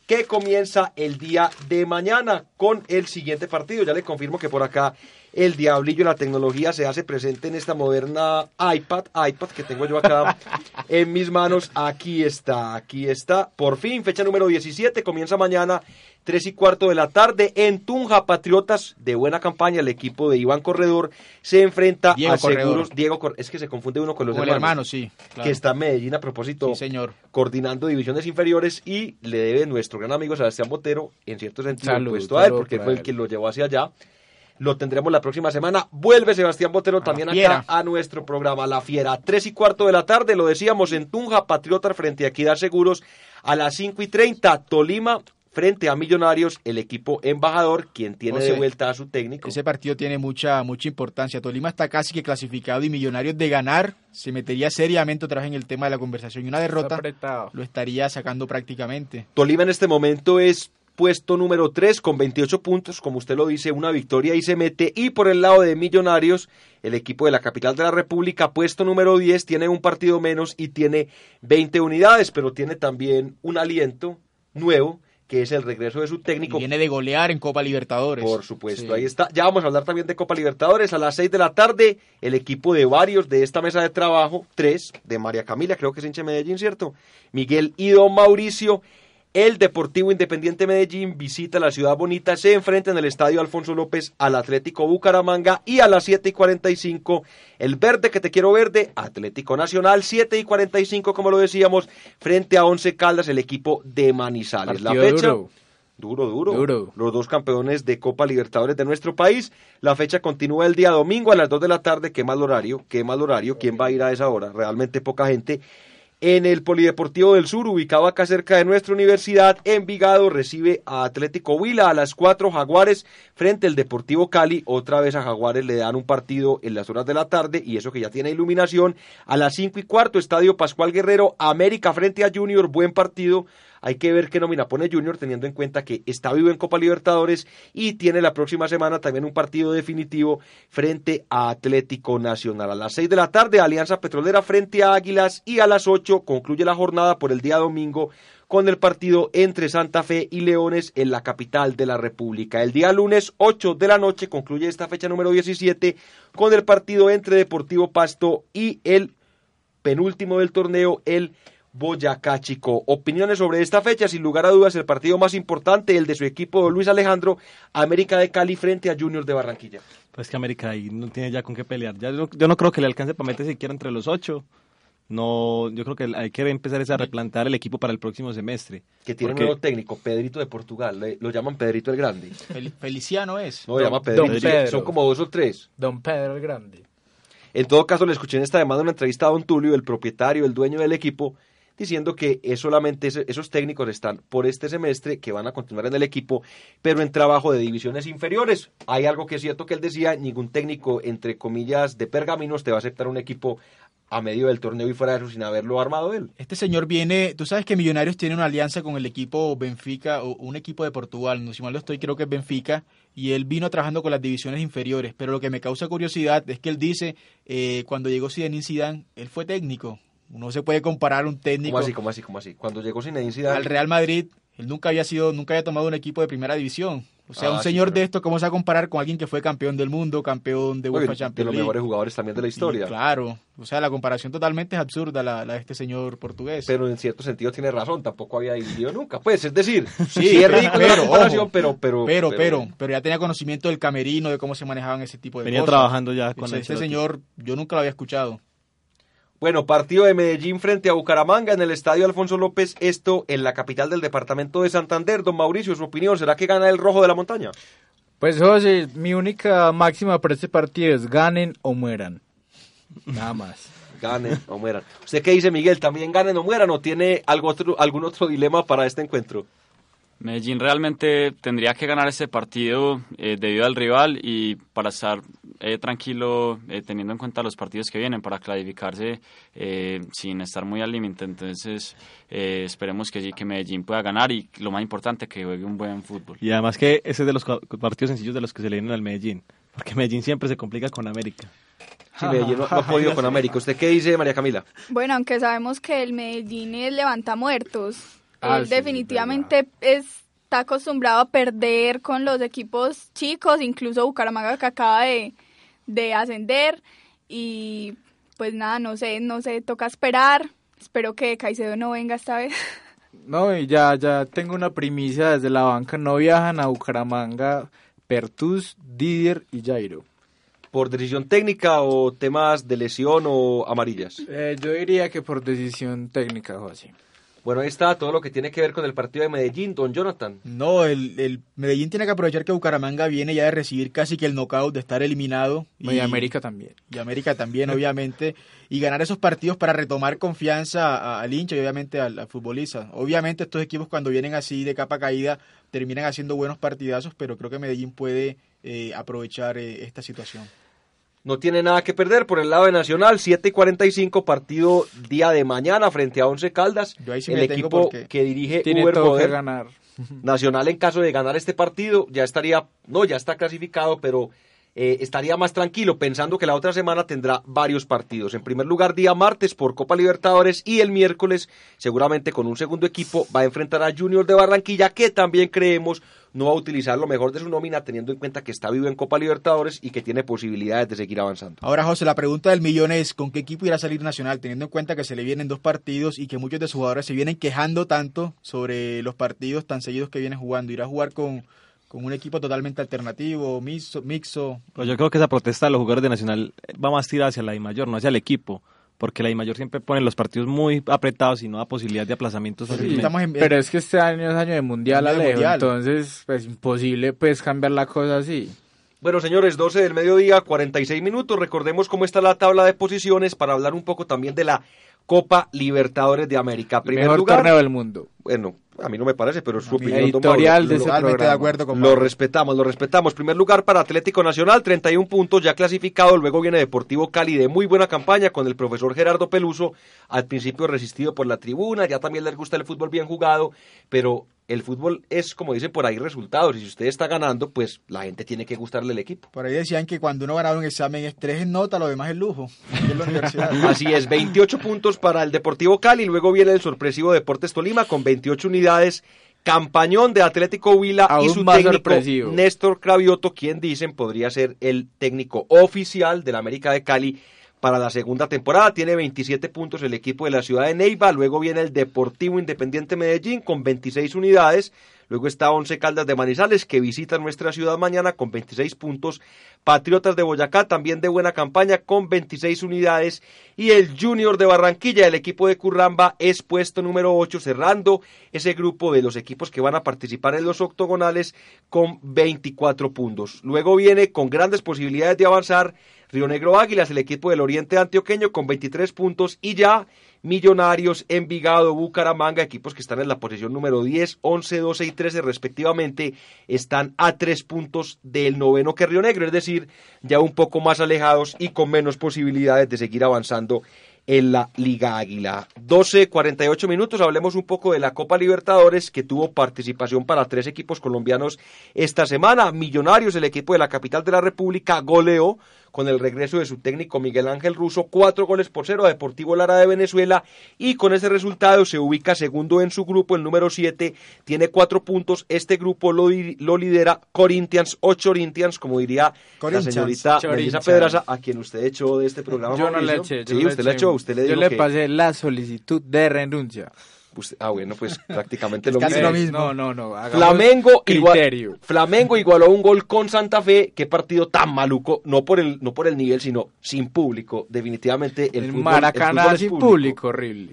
[SPEAKER 2] que comienza el día de mañana con el siguiente partido. Ya le confirmo que por acá el diablillo la tecnología se hace presente en esta moderna iPad, iPad que tengo yo acá en mis manos. Aquí está, aquí está. Por fin, fecha número 17, comienza mañana, 3 y cuarto de la tarde en Tunja. Patriotas de buena campaña, el equipo de Iván Corredor se enfrenta
[SPEAKER 7] Diego
[SPEAKER 2] a
[SPEAKER 7] Corredor.
[SPEAKER 2] Seguros. Diego Cor- es que se confunde uno con los
[SPEAKER 7] Con el hermano, sí. claro.
[SPEAKER 2] que está en Medellín a propósito
[SPEAKER 7] Sí, señor.
[SPEAKER 2] coordinando divisiones inferiores y le debe nuestro gran amigo Sebastián Botero, en cierto sentido,
[SPEAKER 3] Salud,
[SPEAKER 2] puesto a él, porque fue el quien lo llevó hacia allá. Lo tendremos la próxima semana. Vuelve Sebastián Botero también acá a nuestro programa La Fiera. Tres y cuarto de la tarde, lo decíamos en Tunja, Patriotas frente a Equidad Seguros. A las cinco y treinta, Tolima frente a Millonarios, el equipo embajador, quien tiene de
[SPEAKER 7] José,
[SPEAKER 2] vuelta a su técnico.
[SPEAKER 7] Ese partido tiene mucha mucha importancia. Tolima está casi que clasificado y Millonarios de ganar se metería seriamente otra vez en el tema de la conversación y una derrota lo estaría sacando prácticamente.
[SPEAKER 2] Tolima en este momento es puesto número 3 con 28 puntos, como usted lo dice, una victoria y se mete. Y por el lado de Millonarios, el equipo de la capital de la República, puesto número 10, tiene un partido menos y tiene 20 unidades, pero tiene también un aliento nuevo, que es el regreso de su
[SPEAKER 7] Y
[SPEAKER 2] técnico.
[SPEAKER 7] viene de golear en Copa Libertadores.
[SPEAKER 2] Por supuesto,
[SPEAKER 7] Sí.
[SPEAKER 2] ahí está. Ya vamos a hablar también de Copa Libertadores. A las 6 de la tarde, el equipo de varios de esta mesa de trabajo, tres, de María Camila, creo que es hincha de Medellín, ¿cierto? Miguel y Don Mauricio. El Deportivo Independiente Medellín visita la ciudad bonita, se enfrenta en el Estadio Alfonso López al Atlético Bucaramanga y a las 7 y 45 el verde que te quiero verde, Atlético Nacional, 7 y 45 como lo decíamos, frente a Once Caldas, el equipo de Manizales. la fecha,
[SPEAKER 3] duro.
[SPEAKER 2] Duro, duro.
[SPEAKER 3] Duro.
[SPEAKER 2] Los dos campeones de Copa Libertadores de nuestro país. La fecha continúa el día domingo a las 2 de la tarde. Qué mal horario, qué mal horario. ¿Quién va a ir a esa hora? Realmente poca gente. En el Polideportivo del Sur, ubicado acá cerca de nuestra universidad, Envigado recibe a Atlético Huila a las 4 Jaguares frente al Deportivo Cali. Otra vez a Jaguares le dan un partido en las horas de la tarde y eso que ya tiene iluminación. A las 5 y cuarto, Estadio Pascual Guerrero, América frente a Junior, buen partido. Hay que ver qué nómina pone Junior teniendo en cuenta que está vivo en Copa Libertadores y tiene la próxima semana también un partido definitivo frente a Atlético Nacional. A las 6 de la tarde, Alianza Petrolera frente a Águilas y a las 8 concluye la jornada por el día domingo con el partido entre Santa Fe y Leones en la capital de la República. El día lunes 8 de la noche concluye esta fecha número 17 con el partido entre Deportivo Pasto y el penúltimo del torneo, el Boyacá Chico. Opiniones sobre esta fecha, sin lugar a dudas, el partido más importante, el de su equipo Luis Alejandro, América de Cali frente a Junior de Barranquilla.
[SPEAKER 4] Pues que América ahí no tiene ya con qué pelear. Ya yo, yo no creo que le alcance para meterse siquiera entre los ocho. No, yo creo que hay que empezar a replantear el equipo para el próximo semestre.
[SPEAKER 2] Que tiene
[SPEAKER 4] Porque-
[SPEAKER 2] un nuevo técnico, Pedrito de Portugal, le- lo llaman Pedrito el Grande.
[SPEAKER 7] Fel- Feliciano es.
[SPEAKER 2] No, lo llama Pedrito,
[SPEAKER 3] Don Pedro.
[SPEAKER 2] son como dos o tres.
[SPEAKER 3] Don Pedro el Grande.
[SPEAKER 2] En todo caso, le escuché en esta demanda una entrevista a Don Tulio, el propietario, el dueño del equipo, diciendo que es solamente esos técnicos están por este semestre que van a continuar en el equipo, pero en trabajo de divisiones inferiores. Hay algo que es cierto que él decía, ningún técnico, entre comillas, de pergaminos te va a aceptar un equipo a medio del torneo y fuera de eso sin haberlo armado él.
[SPEAKER 7] Este señor viene, tú sabes que Millonarios tiene una alianza con el equipo Benfica o un equipo de Portugal, no si mal no estoy, creo que es Benfica, y él vino trabajando con las divisiones inferiores, pero lo que me causa curiosidad es que él dice, eh, cuando llegó Zinedine Zidane, él fue técnico, no se puede comparar un técnico
[SPEAKER 2] ¿Cómo así, cómo así, cómo así? Cuando llegó Zinedine Zidane,
[SPEAKER 7] al Real Madrid, él nunca había sido, nunca había tomado un equipo de primera división, o sea,
[SPEAKER 2] Ah,
[SPEAKER 7] un
[SPEAKER 2] sí,
[SPEAKER 7] señor
[SPEAKER 2] pero-
[SPEAKER 7] de esto, ¿cómo se va a comparar con alguien que fue campeón del mundo, campeón de
[SPEAKER 2] oye,
[SPEAKER 7] UEFA
[SPEAKER 2] de
[SPEAKER 7] Champions
[SPEAKER 2] los
[SPEAKER 7] League?
[SPEAKER 2] mejores jugadores también de la historia.
[SPEAKER 7] Y claro, o sea, la comparación totalmente es absurda la, la de este señor portugués.
[SPEAKER 2] Pero en cierto sentido tiene razón, tampoco había dirigido nunca. Pues, es decir,
[SPEAKER 7] Sí,
[SPEAKER 2] sí, es la
[SPEAKER 7] pero,
[SPEAKER 2] comparación,
[SPEAKER 7] ojo,
[SPEAKER 2] pero, pero,
[SPEAKER 7] pero, pero, pero ya tenía conocimiento del camerino, de cómo se manejaban ese tipo de
[SPEAKER 4] Venía
[SPEAKER 7] cosas.
[SPEAKER 4] trabajando ya con
[SPEAKER 7] Ese- este
[SPEAKER 4] Ancelotti.
[SPEAKER 7] señor, yo nunca lo había escuchado.
[SPEAKER 2] Bueno, partido de Medellín frente a Bucaramanga en el estadio Alfonso López, esto en la capital del departamento de Santander. Don Mauricio, su opinión, ¿será que gana el rojo de la montaña?
[SPEAKER 3] Pues José, mi única máxima para este partido es ganen o mueran. Nada más.
[SPEAKER 2] Ganen o mueran. ¿Usted qué dice, Miguel? ¿También ganen o mueran o tiene algo otro, algún otro dilema para este encuentro?
[SPEAKER 6] Medellín realmente tendría que ganar este partido eh, debido al rival y para estar eh, tranquilo eh, teniendo en cuenta los partidos que vienen para clasificarse eh, sin estar muy al límite. Entonces eh, esperemos que sí, que Medellín pueda ganar y lo más importante que juegue un buen fútbol.
[SPEAKER 4] Y además que ese es de los partidos sencillos de los que se le vienen al Medellín. Porque Medellín siempre se complica con América.
[SPEAKER 2] Sí, Medellín no, no ha podido con América. ¿Usted qué dice, María Camila?
[SPEAKER 5] Bueno, aunque sabemos que el Medellín es levanta muertos,
[SPEAKER 3] Ah,
[SPEAKER 5] él
[SPEAKER 3] sí,
[SPEAKER 5] definitivamente está acostumbrado a perder con los equipos chicos, incluso Bucaramanga que acaba de, de ascender y pues nada, no sé, no sé, toca esperar. Espero que Caicedo no venga esta vez.
[SPEAKER 3] No, y ya, ya tengo una primicia desde la banca. No viajan a Bucaramanga Pertus, Didier y Jairo.
[SPEAKER 2] ¿Por decisión técnica o temas de lesión o amarillas?
[SPEAKER 3] Eh, yo diría que por decisión técnica, José.
[SPEAKER 2] Bueno, ahí está todo lo que tiene que ver con el partido de Medellín, don Jonathan.
[SPEAKER 7] No, el, el Medellín tiene que aprovechar que Bucaramanga viene ya de recibir casi que el knockout, de estar eliminado.
[SPEAKER 3] Y América también.
[SPEAKER 7] Y América también, obviamente. Y ganar esos partidos para retomar confianza a- al hincha y obviamente al, al futbolista. Obviamente estos equipos cuando vienen así de capa caída terminan haciendo buenos partidazos, pero creo que Medellín puede eh, aprovechar eh, esta situación.
[SPEAKER 2] No tiene nada que perder por el lado de Nacional, 7 y 45, partido día de mañana frente a Once Caldas.
[SPEAKER 7] Yo ahí sí
[SPEAKER 2] el equipo que dirige
[SPEAKER 3] Tiene
[SPEAKER 2] Uber
[SPEAKER 3] todo que ganar.
[SPEAKER 2] Nacional en caso de ganar este partido ya estaría, no, ya está clasificado, pero eh, estaría más tranquilo pensando que la otra semana tendrá varios partidos. En primer lugar, día martes por Copa Libertadores y el miércoles, seguramente con un segundo equipo, va a enfrentar a Junior de Barranquilla, que también creemos no va a utilizar lo mejor de su nómina, teniendo en cuenta que está vivo en Copa Libertadores y que tiene posibilidades de seguir avanzando.
[SPEAKER 7] Ahora, José, la pregunta del millón es, ¿con qué equipo irá a salir Nacional? Teniendo en cuenta que se le vienen dos partidos y que muchos de sus jugadores se vienen quejando tanto sobre los partidos tan seguidos que vienen jugando. ¿Irá a jugar con, con un equipo totalmente alternativo, mixo? mixo?
[SPEAKER 4] Pues yo creo que esa protesta de los jugadores de Nacional va más tirada hacia la I mayor, no hacia el equipo. Porque la I mayor siempre pone los partidos muy apretados y no da posibilidad de aplazamientos
[SPEAKER 7] Sí, en-
[SPEAKER 3] Pero es que este año es año de mundial,
[SPEAKER 7] Año de
[SPEAKER 3] Alejo,
[SPEAKER 7] mundial.
[SPEAKER 3] entonces pues imposible pues cambiar la cosa así.
[SPEAKER 2] Bueno, señores, 12 del mediodía, 46 minutos. Recordemos cómo está la tabla de posiciones para hablar un poco también de la Copa Libertadores de América. Primer
[SPEAKER 3] Mejor
[SPEAKER 2] lugar,
[SPEAKER 3] torneo del mundo.
[SPEAKER 2] bueno, a mí no me parece, pero es su opinión.
[SPEAKER 3] editorial de ese
[SPEAKER 7] Totalmente de
[SPEAKER 3] programa.
[SPEAKER 7] acuerdo con
[SPEAKER 2] Lo respetamos, lo respetamos. Primer lugar para Atlético Nacional, 31 puntos ya clasificado. Luego viene Deportivo Cali de muy buena campaña con el profesor Gerardo Peluso. Al principio resistido por la tribuna, ya también les gusta el fútbol bien jugado, pero el fútbol es, como dicen por ahí, resultados. Y si usted está ganando, pues la gente tiene que gustarle el equipo.
[SPEAKER 7] Por ahí decían que cuando uno ganaba un examen es tres en nota, lo demás es lujo. Aquí en la universidad.
[SPEAKER 2] Así es, 28 puntos para el Deportivo Cali. Luego viene el sorpresivo Deportes Tolima con 28 unidades. Campañón de Atlético Huila y su
[SPEAKER 3] más
[SPEAKER 2] técnico
[SPEAKER 3] sorpresivo.
[SPEAKER 2] Néstor Cravioto, quien dicen podría ser el técnico oficial del América de Cali para la segunda temporada. Tiene 27 puntos el equipo de la ciudad de Neiva. Luego viene el Deportivo Independiente Medellín con 26 unidades. Luego está Once Caldas de Manizales que visita nuestra ciudad mañana con 26 puntos. Patriotas de Boyacá también de buena campaña con 26 unidades. Y el Junior de Barranquilla, el equipo de Curramba, es puesto número 8 cerrando ese grupo de los equipos que van a participar en los octogonales con 24 puntos. Luego viene con grandes posibilidades de avanzar Río Negro Águilas, el equipo del Oriente Antioqueño con 23 puntos y ya Millonarios, Envigado, Bucaramanga, equipos que están en la posición número 10, 11, 12 y 13 respectivamente, están a tres puntos del noveno que Río Negro, es decir, ya un poco más alejados y con menos posibilidades de seguir avanzando en la Liga Águila. 12, 48 minutos, hablemos un poco de la Copa Libertadores que tuvo participación para tres equipos colombianos esta semana. Millonarios, el equipo de la capital de la República, goleó con el regreso de su técnico Miguel Ángel Russo, cuatro goles por cero a Deportivo Lara de Venezuela y con ese resultado se ubica segundo en su grupo, el número 7, tiene cuatro puntos, este grupo lo, lo lidera Corinthians o Corinthians, como diría la señorita Melissa. Pedraza, a quien usted echó de este programa.
[SPEAKER 3] Yo no le eché. yo
[SPEAKER 2] Sí,
[SPEAKER 3] le
[SPEAKER 2] usted le
[SPEAKER 3] eché.
[SPEAKER 2] echó, usted le
[SPEAKER 3] Yo le
[SPEAKER 2] que-
[SPEAKER 3] pasé la solicitud de renuncia.
[SPEAKER 2] Usted- ah, bueno, pues prácticamente lo
[SPEAKER 7] Casi
[SPEAKER 2] mismo.
[SPEAKER 7] lo mismo.
[SPEAKER 3] No, no, no.
[SPEAKER 2] Flamengo, igual. Flamengo igualó un gol con Santa Fe. Qué partido tan maluco, no por el, no por el nivel, sino sin público. Definitivamente el,
[SPEAKER 3] El,
[SPEAKER 2] fútbol,
[SPEAKER 3] Maracaná
[SPEAKER 2] el fútbol es
[SPEAKER 3] sin público. horrible.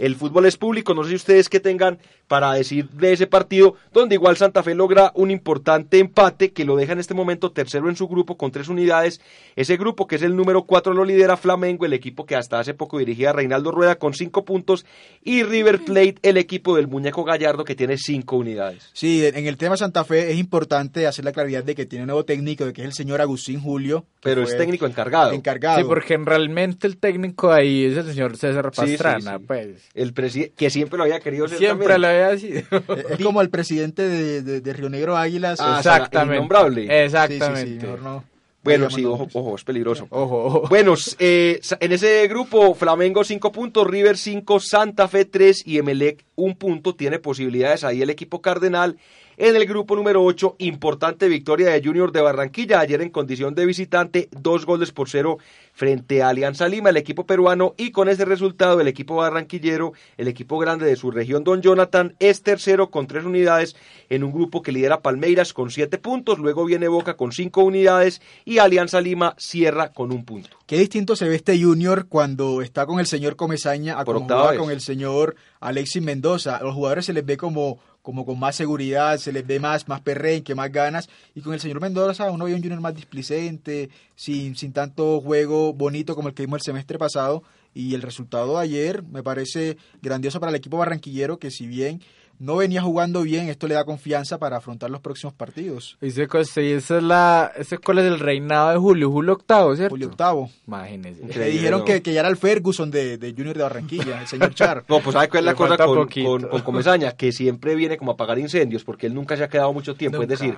[SPEAKER 2] El fútbol es público, no sé si ustedes que tengan para decir de ese partido, donde igual Santa Fe logra un importante empate que lo deja en este momento tercero en su grupo con tres unidades. Ese grupo que es el número cuatro lo lidera Flamengo, el equipo que hasta hace poco dirigía a Reinaldo Rueda con cinco puntos, y River Plate, el equipo del muñeco Gallardo que tiene cinco unidades.
[SPEAKER 7] Sí, en el tema Santa Fe es importante hacer la claridad de que tiene un nuevo técnico, de que es el señor Agustín Julio.
[SPEAKER 2] Pero es técnico encargado.
[SPEAKER 7] Encargado.
[SPEAKER 3] Sí, porque realmente el técnico ahí es el señor César
[SPEAKER 2] Sí, sí,
[SPEAKER 3] Pastrana,
[SPEAKER 2] sí.
[SPEAKER 3] pues.
[SPEAKER 2] El presi- que siempre lo había querido ser
[SPEAKER 3] Siempre
[SPEAKER 2] también.
[SPEAKER 3] lo había sido.
[SPEAKER 7] Es es como el presidente de, de- de Río Negro Águilas.
[SPEAKER 2] Ah,
[SPEAKER 3] Exactamente.
[SPEAKER 2] innombrable.
[SPEAKER 7] Sí, sí, sí,
[SPEAKER 3] Exactamente.
[SPEAKER 7] mejor no.
[SPEAKER 2] Bueno,
[SPEAKER 7] No
[SPEAKER 2] sí, ojo, ojo, es peligroso.
[SPEAKER 3] Ojo, ojo.
[SPEAKER 2] Bueno, eh, en ese grupo, Flamengo 5 puntos, River 5, Santa Fe 3 y Emelec 1 punto. Tiene posibilidades ahí el equipo cardenal. En el grupo número 8, importante victoria de Junior de Barranquilla. Ayer en condición de visitante, dos goles por cero frente a Alianza Lima, el equipo peruano. Y con ese resultado, el equipo barranquillero, el equipo grande de su región, Don Jonathan, es tercero con tres unidades en un grupo que lidera Palmeiras con siete puntos. Luego viene Boca con cinco unidades y Alianza Lima cierra con un punto.
[SPEAKER 7] Qué distinto se ve este Junior cuando está con el señor Comesaña a con el señor Alexis Mendoza. A los jugadores se les ve como, como con más seguridad, se les ve más, más perrenque, más ganas. Y con el señor Mendoza uno ve un Junior más displicente, sin, sin tanto juego bonito como el que vimos el semestre pasado. Y el resultado de ayer me parece grandioso para el equipo barranquillero que si bien no venía jugando bien, esto le da confianza para afrontar los próximos partidos.
[SPEAKER 3] Dice Costa, y esa es la, ese cuál es el reinado de Julio, Julio octavo, ¿cierto?
[SPEAKER 7] Julio Octavo.
[SPEAKER 3] Imagínese.
[SPEAKER 7] Le dijeron que, que ya era el Ferguson de, de Junior de Barranquilla, el señor Char.
[SPEAKER 2] No, pues ¿sabe cuál es la
[SPEAKER 3] Le
[SPEAKER 2] cosa con, con, con Comesaña? Que siempre viene como a apagar incendios, porque él nunca se ha quedado mucho tiempo.
[SPEAKER 3] Nunca.
[SPEAKER 2] Es decir,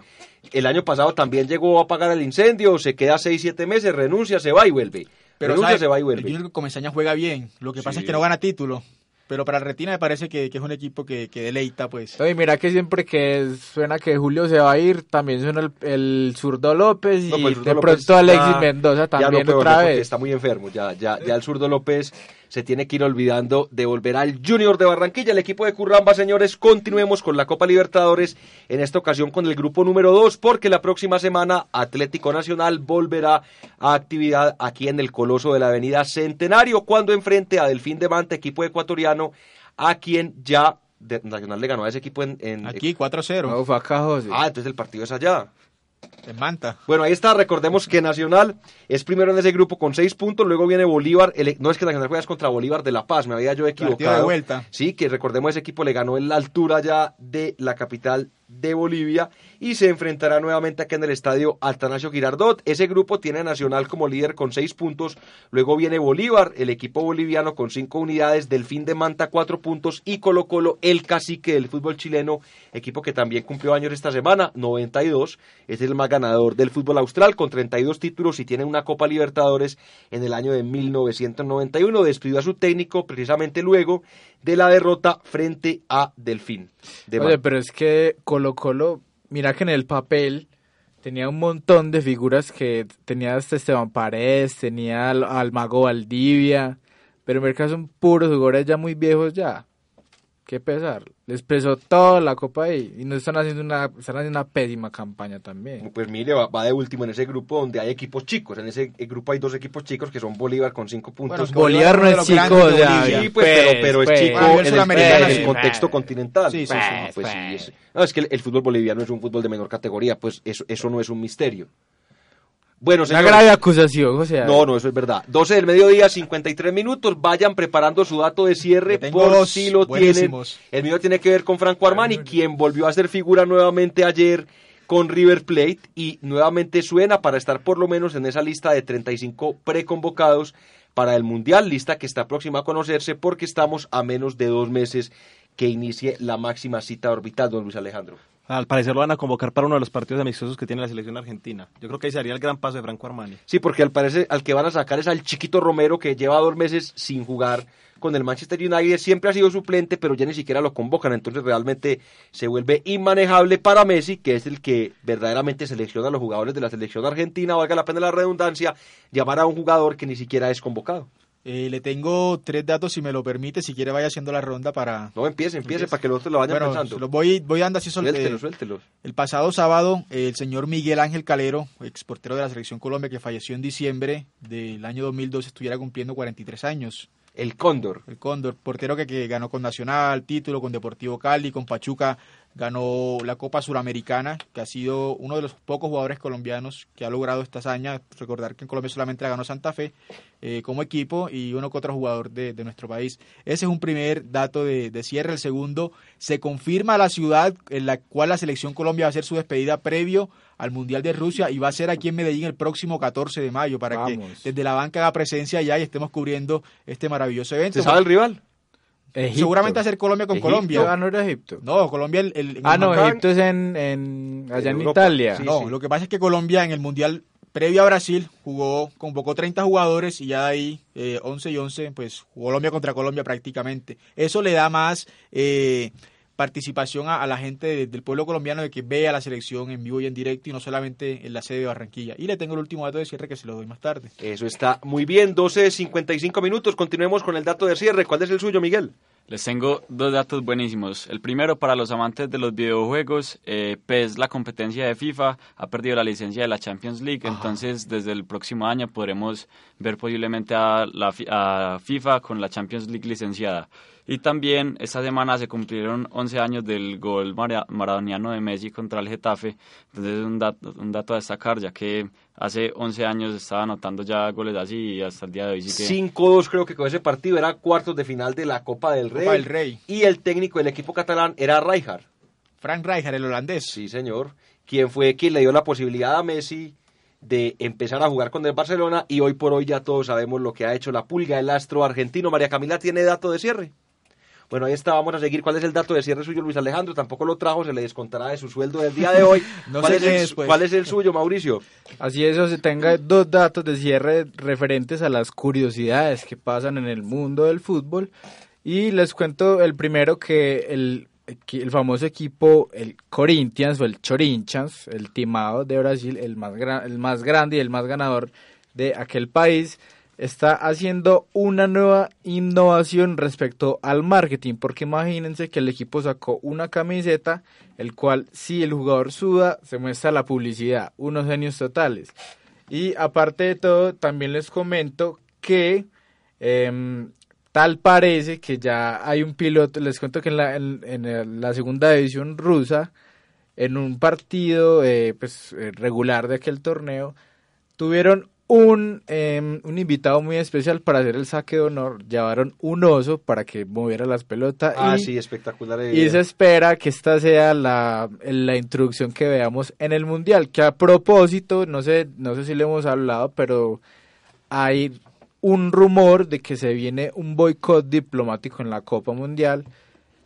[SPEAKER 2] el año pasado también llegó a apagar el incendio, se queda seis, siete meses, renuncia, se va y vuelve.
[SPEAKER 7] Pero
[SPEAKER 2] renuncia,
[SPEAKER 7] ¿sabe?
[SPEAKER 2] se va y
[SPEAKER 7] el
[SPEAKER 2] vuelve.
[SPEAKER 7] Junior Comesaña juega bien. Lo que pasa
[SPEAKER 2] Sí.
[SPEAKER 7] es que no gana título. Pero para el Retina me parece que, que es un equipo que, que deleita, pues.
[SPEAKER 3] Y mira que siempre que suena que Julio se va a ir, también suena el, el zurdo López y
[SPEAKER 2] No, pues el zurdo
[SPEAKER 3] de
[SPEAKER 2] López
[SPEAKER 3] pronto Alexis
[SPEAKER 2] ya-
[SPEAKER 3] Mendoza
[SPEAKER 2] ya no
[SPEAKER 3] también otra vez.
[SPEAKER 2] Está muy enfermo, ya, ya, ya el zurdo López se tiene que ir olvidando de volver al Junior de Barranquilla, el equipo de Curramba, señores. Continuemos con la Copa Libertadores, en esta ocasión con el grupo número 2, porque la próxima semana Atlético Nacional volverá a actividad aquí en el Coloso de la Avenida Centenario, cuando enfrente a Delfín de Manta, equipo ecuatoriano, a quien ya de- Nacional le ganó a ese equipo en... en-
[SPEAKER 7] Aquí 4-0.
[SPEAKER 3] No, fue acá, José.
[SPEAKER 2] Ah, entonces el partido es allá.
[SPEAKER 7] En Manta.
[SPEAKER 2] Bueno, ahí está. Recordemos que Nacional es primero en ese grupo con seis puntos. Luego viene Bolívar. El- no es que Nacional juegas contra Bolívar de La Paz. Me había yo equivocado.
[SPEAKER 7] de vuelta.
[SPEAKER 2] Sí, que recordemos ese equipo le ganó en la altura ya de la capital de Bolivia y se enfrentará nuevamente acá en el estadio Altanasio Girardot. Ese grupo tiene a Nacional como líder con seis puntos. Luego viene Bolívar, el equipo boliviano con cinco unidades. Delfín de Manta cuatro puntos y Colo Colo, el cacique del fútbol chileno, equipo que también cumplió años esta semana, 92. Es el más ganador del fútbol austral con 32 títulos y tiene una Copa Libertadores en el año de 1991. Despidió a su técnico precisamente luego de la derrota frente a Delfín. de
[SPEAKER 3] Oye, pero es que Colo Colo, mira que en el papel tenía un montón de figuras que tenía hasta Esteban Paredes, tenía al, al Mago Valdivia, pero en verdad son puros jugadores ya muy viejos ya. Qué pesar. Les pesó toda la copa ahí y no están haciendo una, están haciendo una pésima campaña también.
[SPEAKER 2] Pues mire, va, va de último en ese grupo donde hay equipos chicos. En ese grupo hay dos equipos chicos que son Bolívar con cinco puntos.
[SPEAKER 3] Bolívar no es chico, o sea.
[SPEAKER 2] Sí, pues, pero, pero es
[SPEAKER 3] pues,
[SPEAKER 2] chico
[SPEAKER 7] a nivel
[SPEAKER 2] en el,
[SPEAKER 7] sudamericano,
[SPEAKER 2] en el
[SPEAKER 7] sí.
[SPEAKER 2] contexto continental.
[SPEAKER 7] Sí, sí,
[SPEAKER 2] Pues,
[SPEAKER 7] sí.
[SPEAKER 2] pues sí, es- no, es que el, el fútbol boliviano es un fútbol de menor categoría, pues eso, eso no es un misterio. Bueno,
[SPEAKER 3] Una
[SPEAKER 2] señores,
[SPEAKER 3] grave acusación, o sea.
[SPEAKER 2] no, no, eso es verdad. 12 del mediodía, 53 minutos. Vayan preparando su dato de cierre por
[SPEAKER 7] dos
[SPEAKER 2] si lo
[SPEAKER 7] buenísimos.
[SPEAKER 2] tienen. El mío tiene que ver con Franco Armani, quien volvió a ser figura nuevamente ayer con River Plate y nuevamente suena para estar por lo menos en esa lista de 35 preconvocados para el Mundial, lista que está próxima a conocerse porque estamos a menos de dos meses que inicie la máxima cita orbital, don Luis Alejandro.
[SPEAKER 4] Al parecer lo van a convocar para uno de los partidos amistosos que tiene la selección argentina. Yo creo que ahí sería el gran paso de Franco Armani.
[SPEAKER 2] Sí, porque al parecer al que van a sacar es al chiquito Romero que lleva dos meses sin jugar con el Manchester United. Siempre ha sido suplente, pero ya ni siquiera lo convocan. Entonces realmente se vuelve inmanejable para Messi, que es el que verdaderamente selecciona a los jugadores de la selección argentina. Valga la pena la redundancia, llamar a un jugador que ni siquiera es convocado.
[SPEAKER 7] Eh, le tengo tres datos, si me lo permite, si quiere vaya haciendo la ronda para...
[SPEAKER 2] No empiece, empiece para que los otros lo vayan
[SPEAKER 7] Bueno,
[SPEAKER 2] pensando.
[SPEAKER 7] los voy, voy dando así
[SPEAKER 2] Suéltelos,
[SPEAKER 7] eh,
[SPEAKER 2] suéltelos.
[SPEAKER 7] El pasado sábado, eh, el señor Miguel Ángel Calero, exportero de la Selección Colombia, que falleció en diciembre del año 2002, estuviera cumpliendo 43 años.
[SPEAKER 2] El Cóndor.
[SPEAKER 7] El Cóndor, portero que, que ganó con Nacional, título con Deportivo Cali, con Pachuca, ganó la Copa Suramericana, que ha sido uno de los pocos jugadores colombianos que ha logrado esta hazaña. Recordar que en Colombia solamente la ganó Santa Fe eh, como equipo y uno que otro jugador de, de nuestro país. Ese es un primer dato de, de cierre. El segundo, se confirma la ciudad en la cual la Selección Colombia va a hacer su despedida previo al Mundial de Rusia y va a ser aquí en Medellín el próximo 14 de mayo para
[SPEAKER 3] Vamos.
[SPEAKER 7] que desde la banca haga presencia allá y estemos cubriendo este maravilloso evento.
[SPEAKER 2] ¿Se sabe el rival?
[SPEAKER 3] Egipto.
[SPEAKER 7] Seguramente hacer Colombia con
[SPEAKER 2] Egipto.
[SPEAKER 7] Colombia.
[SPEAKER 3] Ah, no era Egipto.
[SPEAKER 7] No, Colombia el,
[SPEAKER 3] Ah, no, Egipto es en, en allá
[SPEAKER 2] En.
[SPEAKER 3] Italia.
[SPEAKER 2] Sí,
[SPEAKER 7] no, lo que pasa es que Colombia en el Mundial previo a Brasil jugó, convocó 30 jugadores y ya de ahí eh, 11 y 11, pues Colombia contra Colombia prácticamente. Eso le da más eh, participación a, la gente de- del pueblo colombiano de que vea la selección en vivo y en directo y no solamente en la sede de Barranquilla. Y le tengo el último dato de cierre que se lo doy más tarde.
[SPEAKER 2] Eso está muy bien. 12, 55 minutos. Continuemos con el dato de cierre. ¿Cuál es el suyo, Miguel?
[SPEAKER 6] Les tengo dos datos buenísimos. El primero, para los amantes de los videojuegos, eh, PES, la competencia de FIFA, ha perdido la licencia de la Champions League, entonces desde el próximo año podremos ver posiblemente a, la, a FIFA con la Champions League licenciada. Y también esta semana se cumplieron 11 años del gol mara- maradoniano de Messi contra el Getafe, entonces es un dato, un dato a destacar, ya que hace 11 años estaba anotando ya goles así y hasta el día de hoy sí que...
[SPEAKER 2] 5-2 creo que con ese partido era cuartos de final de la Copa del Rey.
[SPEAKER 7] Copa del Rey.
[SPEAKER 2] Y el técnico del equipo catalán era Rijkaard.
[SPEAKER 7] Frank Rijkaard, el holandés.
[SPEAKER 2] Sí, señor. Quien fue quien le dio la posibilidad a Messi de empezar a jugar con el Barcelona y hoy por hoy ya todos sabemos lo que ha hecho la pulga, el astro argentino. María Camila tiene dato de cierre. Bueno, ahí está, vamos a seguir. ¿Cuál es el dato de cierre suyo, Luis Alejandro? Tampoco lo trajo, se le descontará de su sueldo del día de hoy.
[SPEAKER 7] No
[SPEAKER 2] ¿Cuál, es el,
[SPEAKER 7] después.
[SPEAKER 2] ¿Cuál es el suyo, Mauricio?
[SPEAKER 3] Así es, o se tenga dos datos de cierre referentes a las curiosidades que pasan en el mundo del fútbol. Y les cuento el primero que el, el famoso equipo, el Corinthians o el Chorinchans, el timado de Brasil, el más, gra- el más grande y el más ganador de aquel país, está haciendo una nueva innovación respecto al marketing, porque imagínense que el equipo sacó una camiseta, el cual si el jugador suda, se muestra la publicidad, unos genios totales. Y aparte de todo, también les comento que em, tal parece que ya hay un piloto, les cuento que en la, en, la segunda división rusa, en un partido eh, pues, eh, regular de aquel torneo, tuvieron un, em, un invitado muy especial para hacer el saque de honor. Llevaron un oso para que moviera las pelotas.
[SPEAKER 2] Ah,
[SPEAKER 3] y,
[SPEAKER 2] sí, espectacular. eh.
[SPEAKER 3] y se espera que esta sea la, la introducción que veamos en el Mundial. Que a propósito, no sé, no sé si le hemos hablado, pero hay un rumor de que se viene un boicot diplomático en la Copa Mundial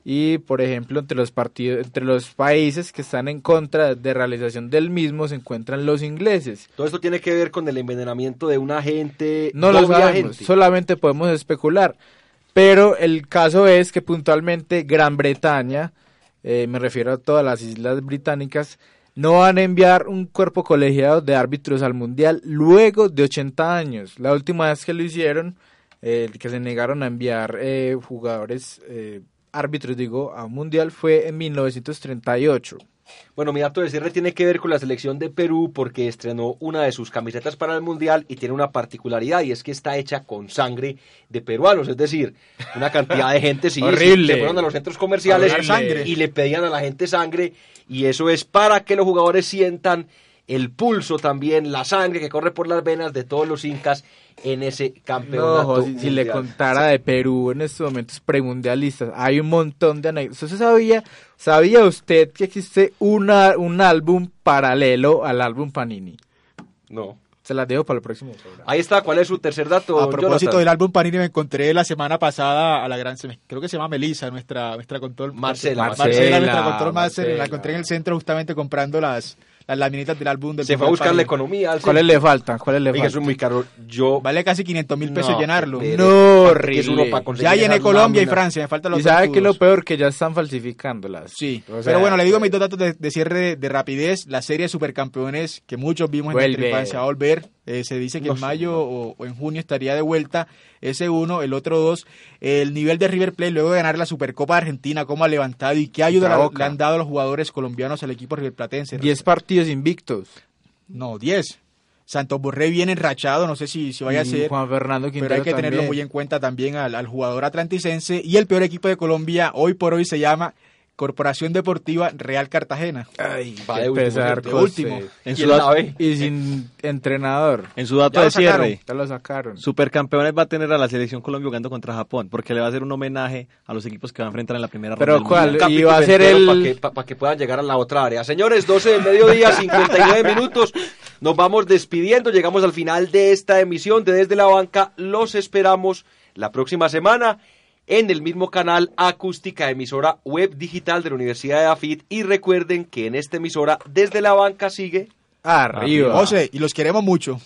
[SPEAKER 3] y por ejemplo entre los partidos entre los países que están en contra de realización del mismo se encuentran los ingleses.
[SPEAKER 2] Todo esto tiene que ver con el envenenamiento de un agente.
[SPEAKER 3] No lo sabemos,
[SPEAKER 2] agente.
[SPEAKER 3] solamente podemos especular. Pero el caso es que puntualmente Gran Bretaña, eh, me refiero a todas las islas británicas, no van a enviar un cuerpo colegiado de árbitros al Mundial luego de 80 años. La última vez que lo hicieron, eh, que se negaron a enviar eh, jugadores, eh, árbitros digo, a un Mundial fue en 1938.
[SPEAKER 2] Bueno, mi dato de cierre tiene que ver con la selección de Perú porque estrenó una de sus camisetas para el Mundial y tiene una particularidad y es que está hecha con sangre de peruanos, es decir, una cantidad de gente sí, sí,
[SPEAKER 3] Horrible.
[SPEAKER 2] se fueron a los centros comerciales
[SPEAKER 7] sangre.
[SPEAKER 2] y le pedían a la gente sangre y eso es para que los jugadores sientan el pulso también, la sangre que corre por las venas de todos los incas en ese
[SPEAKER 3] No,
[SPEAKER 2] campeonato.
[SPEAKER 3] jo, si, si le contara de Perú en estos momentos premundialistas, hay un montón de anécdotas. ¿Usted sabía, sabía usted que existe una, un álbum paralelo al álbum Panini?
[SPEAKER 2] No.
[SPEAKER 3] Se las dejo para el próximo programa.
[SPEAKER 2] Ahí está, ¿cuál es su tercer dato?
[SPEAKER 7] A propósito
[SPEAKER 2] Jonathan?
[SPEAKER 7] del álbum Panini, me encontré la semana pasada a la gran, creo que se llama Melissa, nuestra, nuestra control.
[SPEAKER 2] Marcela,
[SPEAKER 7] Marcela,
[SPEAKER 3] Marcela,
[SPEAKER 7] nuestra control Marcela.
[SPEAKER 3] Marcela.
[SPEAKER 7] La encontré en el centro justamente comprando las, las laminitas del álbum del
[SPEAKER 2] Se fue a buscar la economía. al
[SPEAKER 3] ¿Cuáles le faltan? ¿Cuáles le
[SPEAKER 2] Oiga, eso
[SPEAKER 3] faltan?
[SPEAKER 2] es muy caro. Yo.
[SPEAKER 7] Vale casi 500 mil pesos
[SPEAKER 2] No,
[SPEAKER 7] llenarlo.
[SPEAKER 3] No,
[SPEAKER 2] pereza. Es uno
[SPEAKER 3] horrible.
[SPEAKER 2] para conseguir
[SPEAKER 7] Ya llené Colombia y. Francia, me faltan los
[SPEAKER 3] Y sabe que lo peor que ya están falsificándolas.
[SPEAKER 7] Sí,
[SPEAKER 3] O sea,
[SPEAKER 7] pero bueno, le digo mis dos datos de, de cierre de, de rapidez. La serie de Supercampeones que muchos vimos en nuestra infancia va a volver. Eh, se dice que
[SPEAKER 2] No
[SPEAKER 7] en mayo o, o en junio estaría de vuelta. Ese uno, el otro dos. El nivel de River Plate luego de ganar la Supercopa Argentina, cómo ha levantado y qué ayuda le, han dado los jugadores colombianos al equipo riverplatense.
[SPEAKER 3] 10 partidos invictos.
[SPEAKER 7] No, 10. Santos Borré viene enrachado, no sé si, si vaya a ser.
[SPEAKER 3] Juan Fernando Quintero
[SPEAKER 7] Pero hay que tenerlo muy en cuenta también al, al jugador atlanticense. Y el peor equipo de Colombia hoy por hoy se llama Corporación Deportiva Real Cartagena.
[SPEAKER 3] Ay,
[SPEAKER 2] Va de último,
[SPEAKER 3] pesar,
[SPEAKER 7] de último.
[SPEAKER 4] En
[SPEAKER 2] ¿Quién
[SPEAKER 4] su, dato?
[SPEAKER 3] Y sin entrenador.
[SPEAKER 4] en su dato
[SPEAKER 7] Ya
[SPEAKER 4] de cierre,
[SPEAKER 3] Ya lo sacaron.
[SPEAKER 4] Supercampeones va a tener a la selección Colombia jugando contra Japón, porque le va a hacer un homenaje a los equipos que va a enfrentar en la primera
[SPEAKER 3] Pero
[SPEAKER 4] ronda. del
[SPEAKER 3] ¿cuál? Y va a ser el-
[SPEAKER 2] Para que, pa- pa' que puedan llegar a la otra área. Señores, 12 del mediodía, 59 minutos. Nos vamos despidiendo. Llegamos al final de esta emisión de Desde la Banca. Los esperamos la próxima semana en el mismo canal Acústica, emisora web digital de la Universidad de AFIT. Y recuerden que en esta emisora Desde la Banca sigue.
[SPEAKER 3] Arriba.
[SPEAKER 7] José, y los queremos mucho.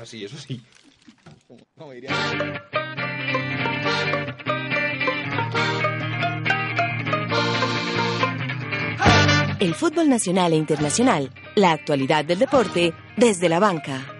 [SPEAKER 2] Así, eso sí.
[SPEAKER 1] El fútbol nacional e internacional, la actualidad del deporte desde la banca.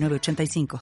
[SPEAKER 8] 906985.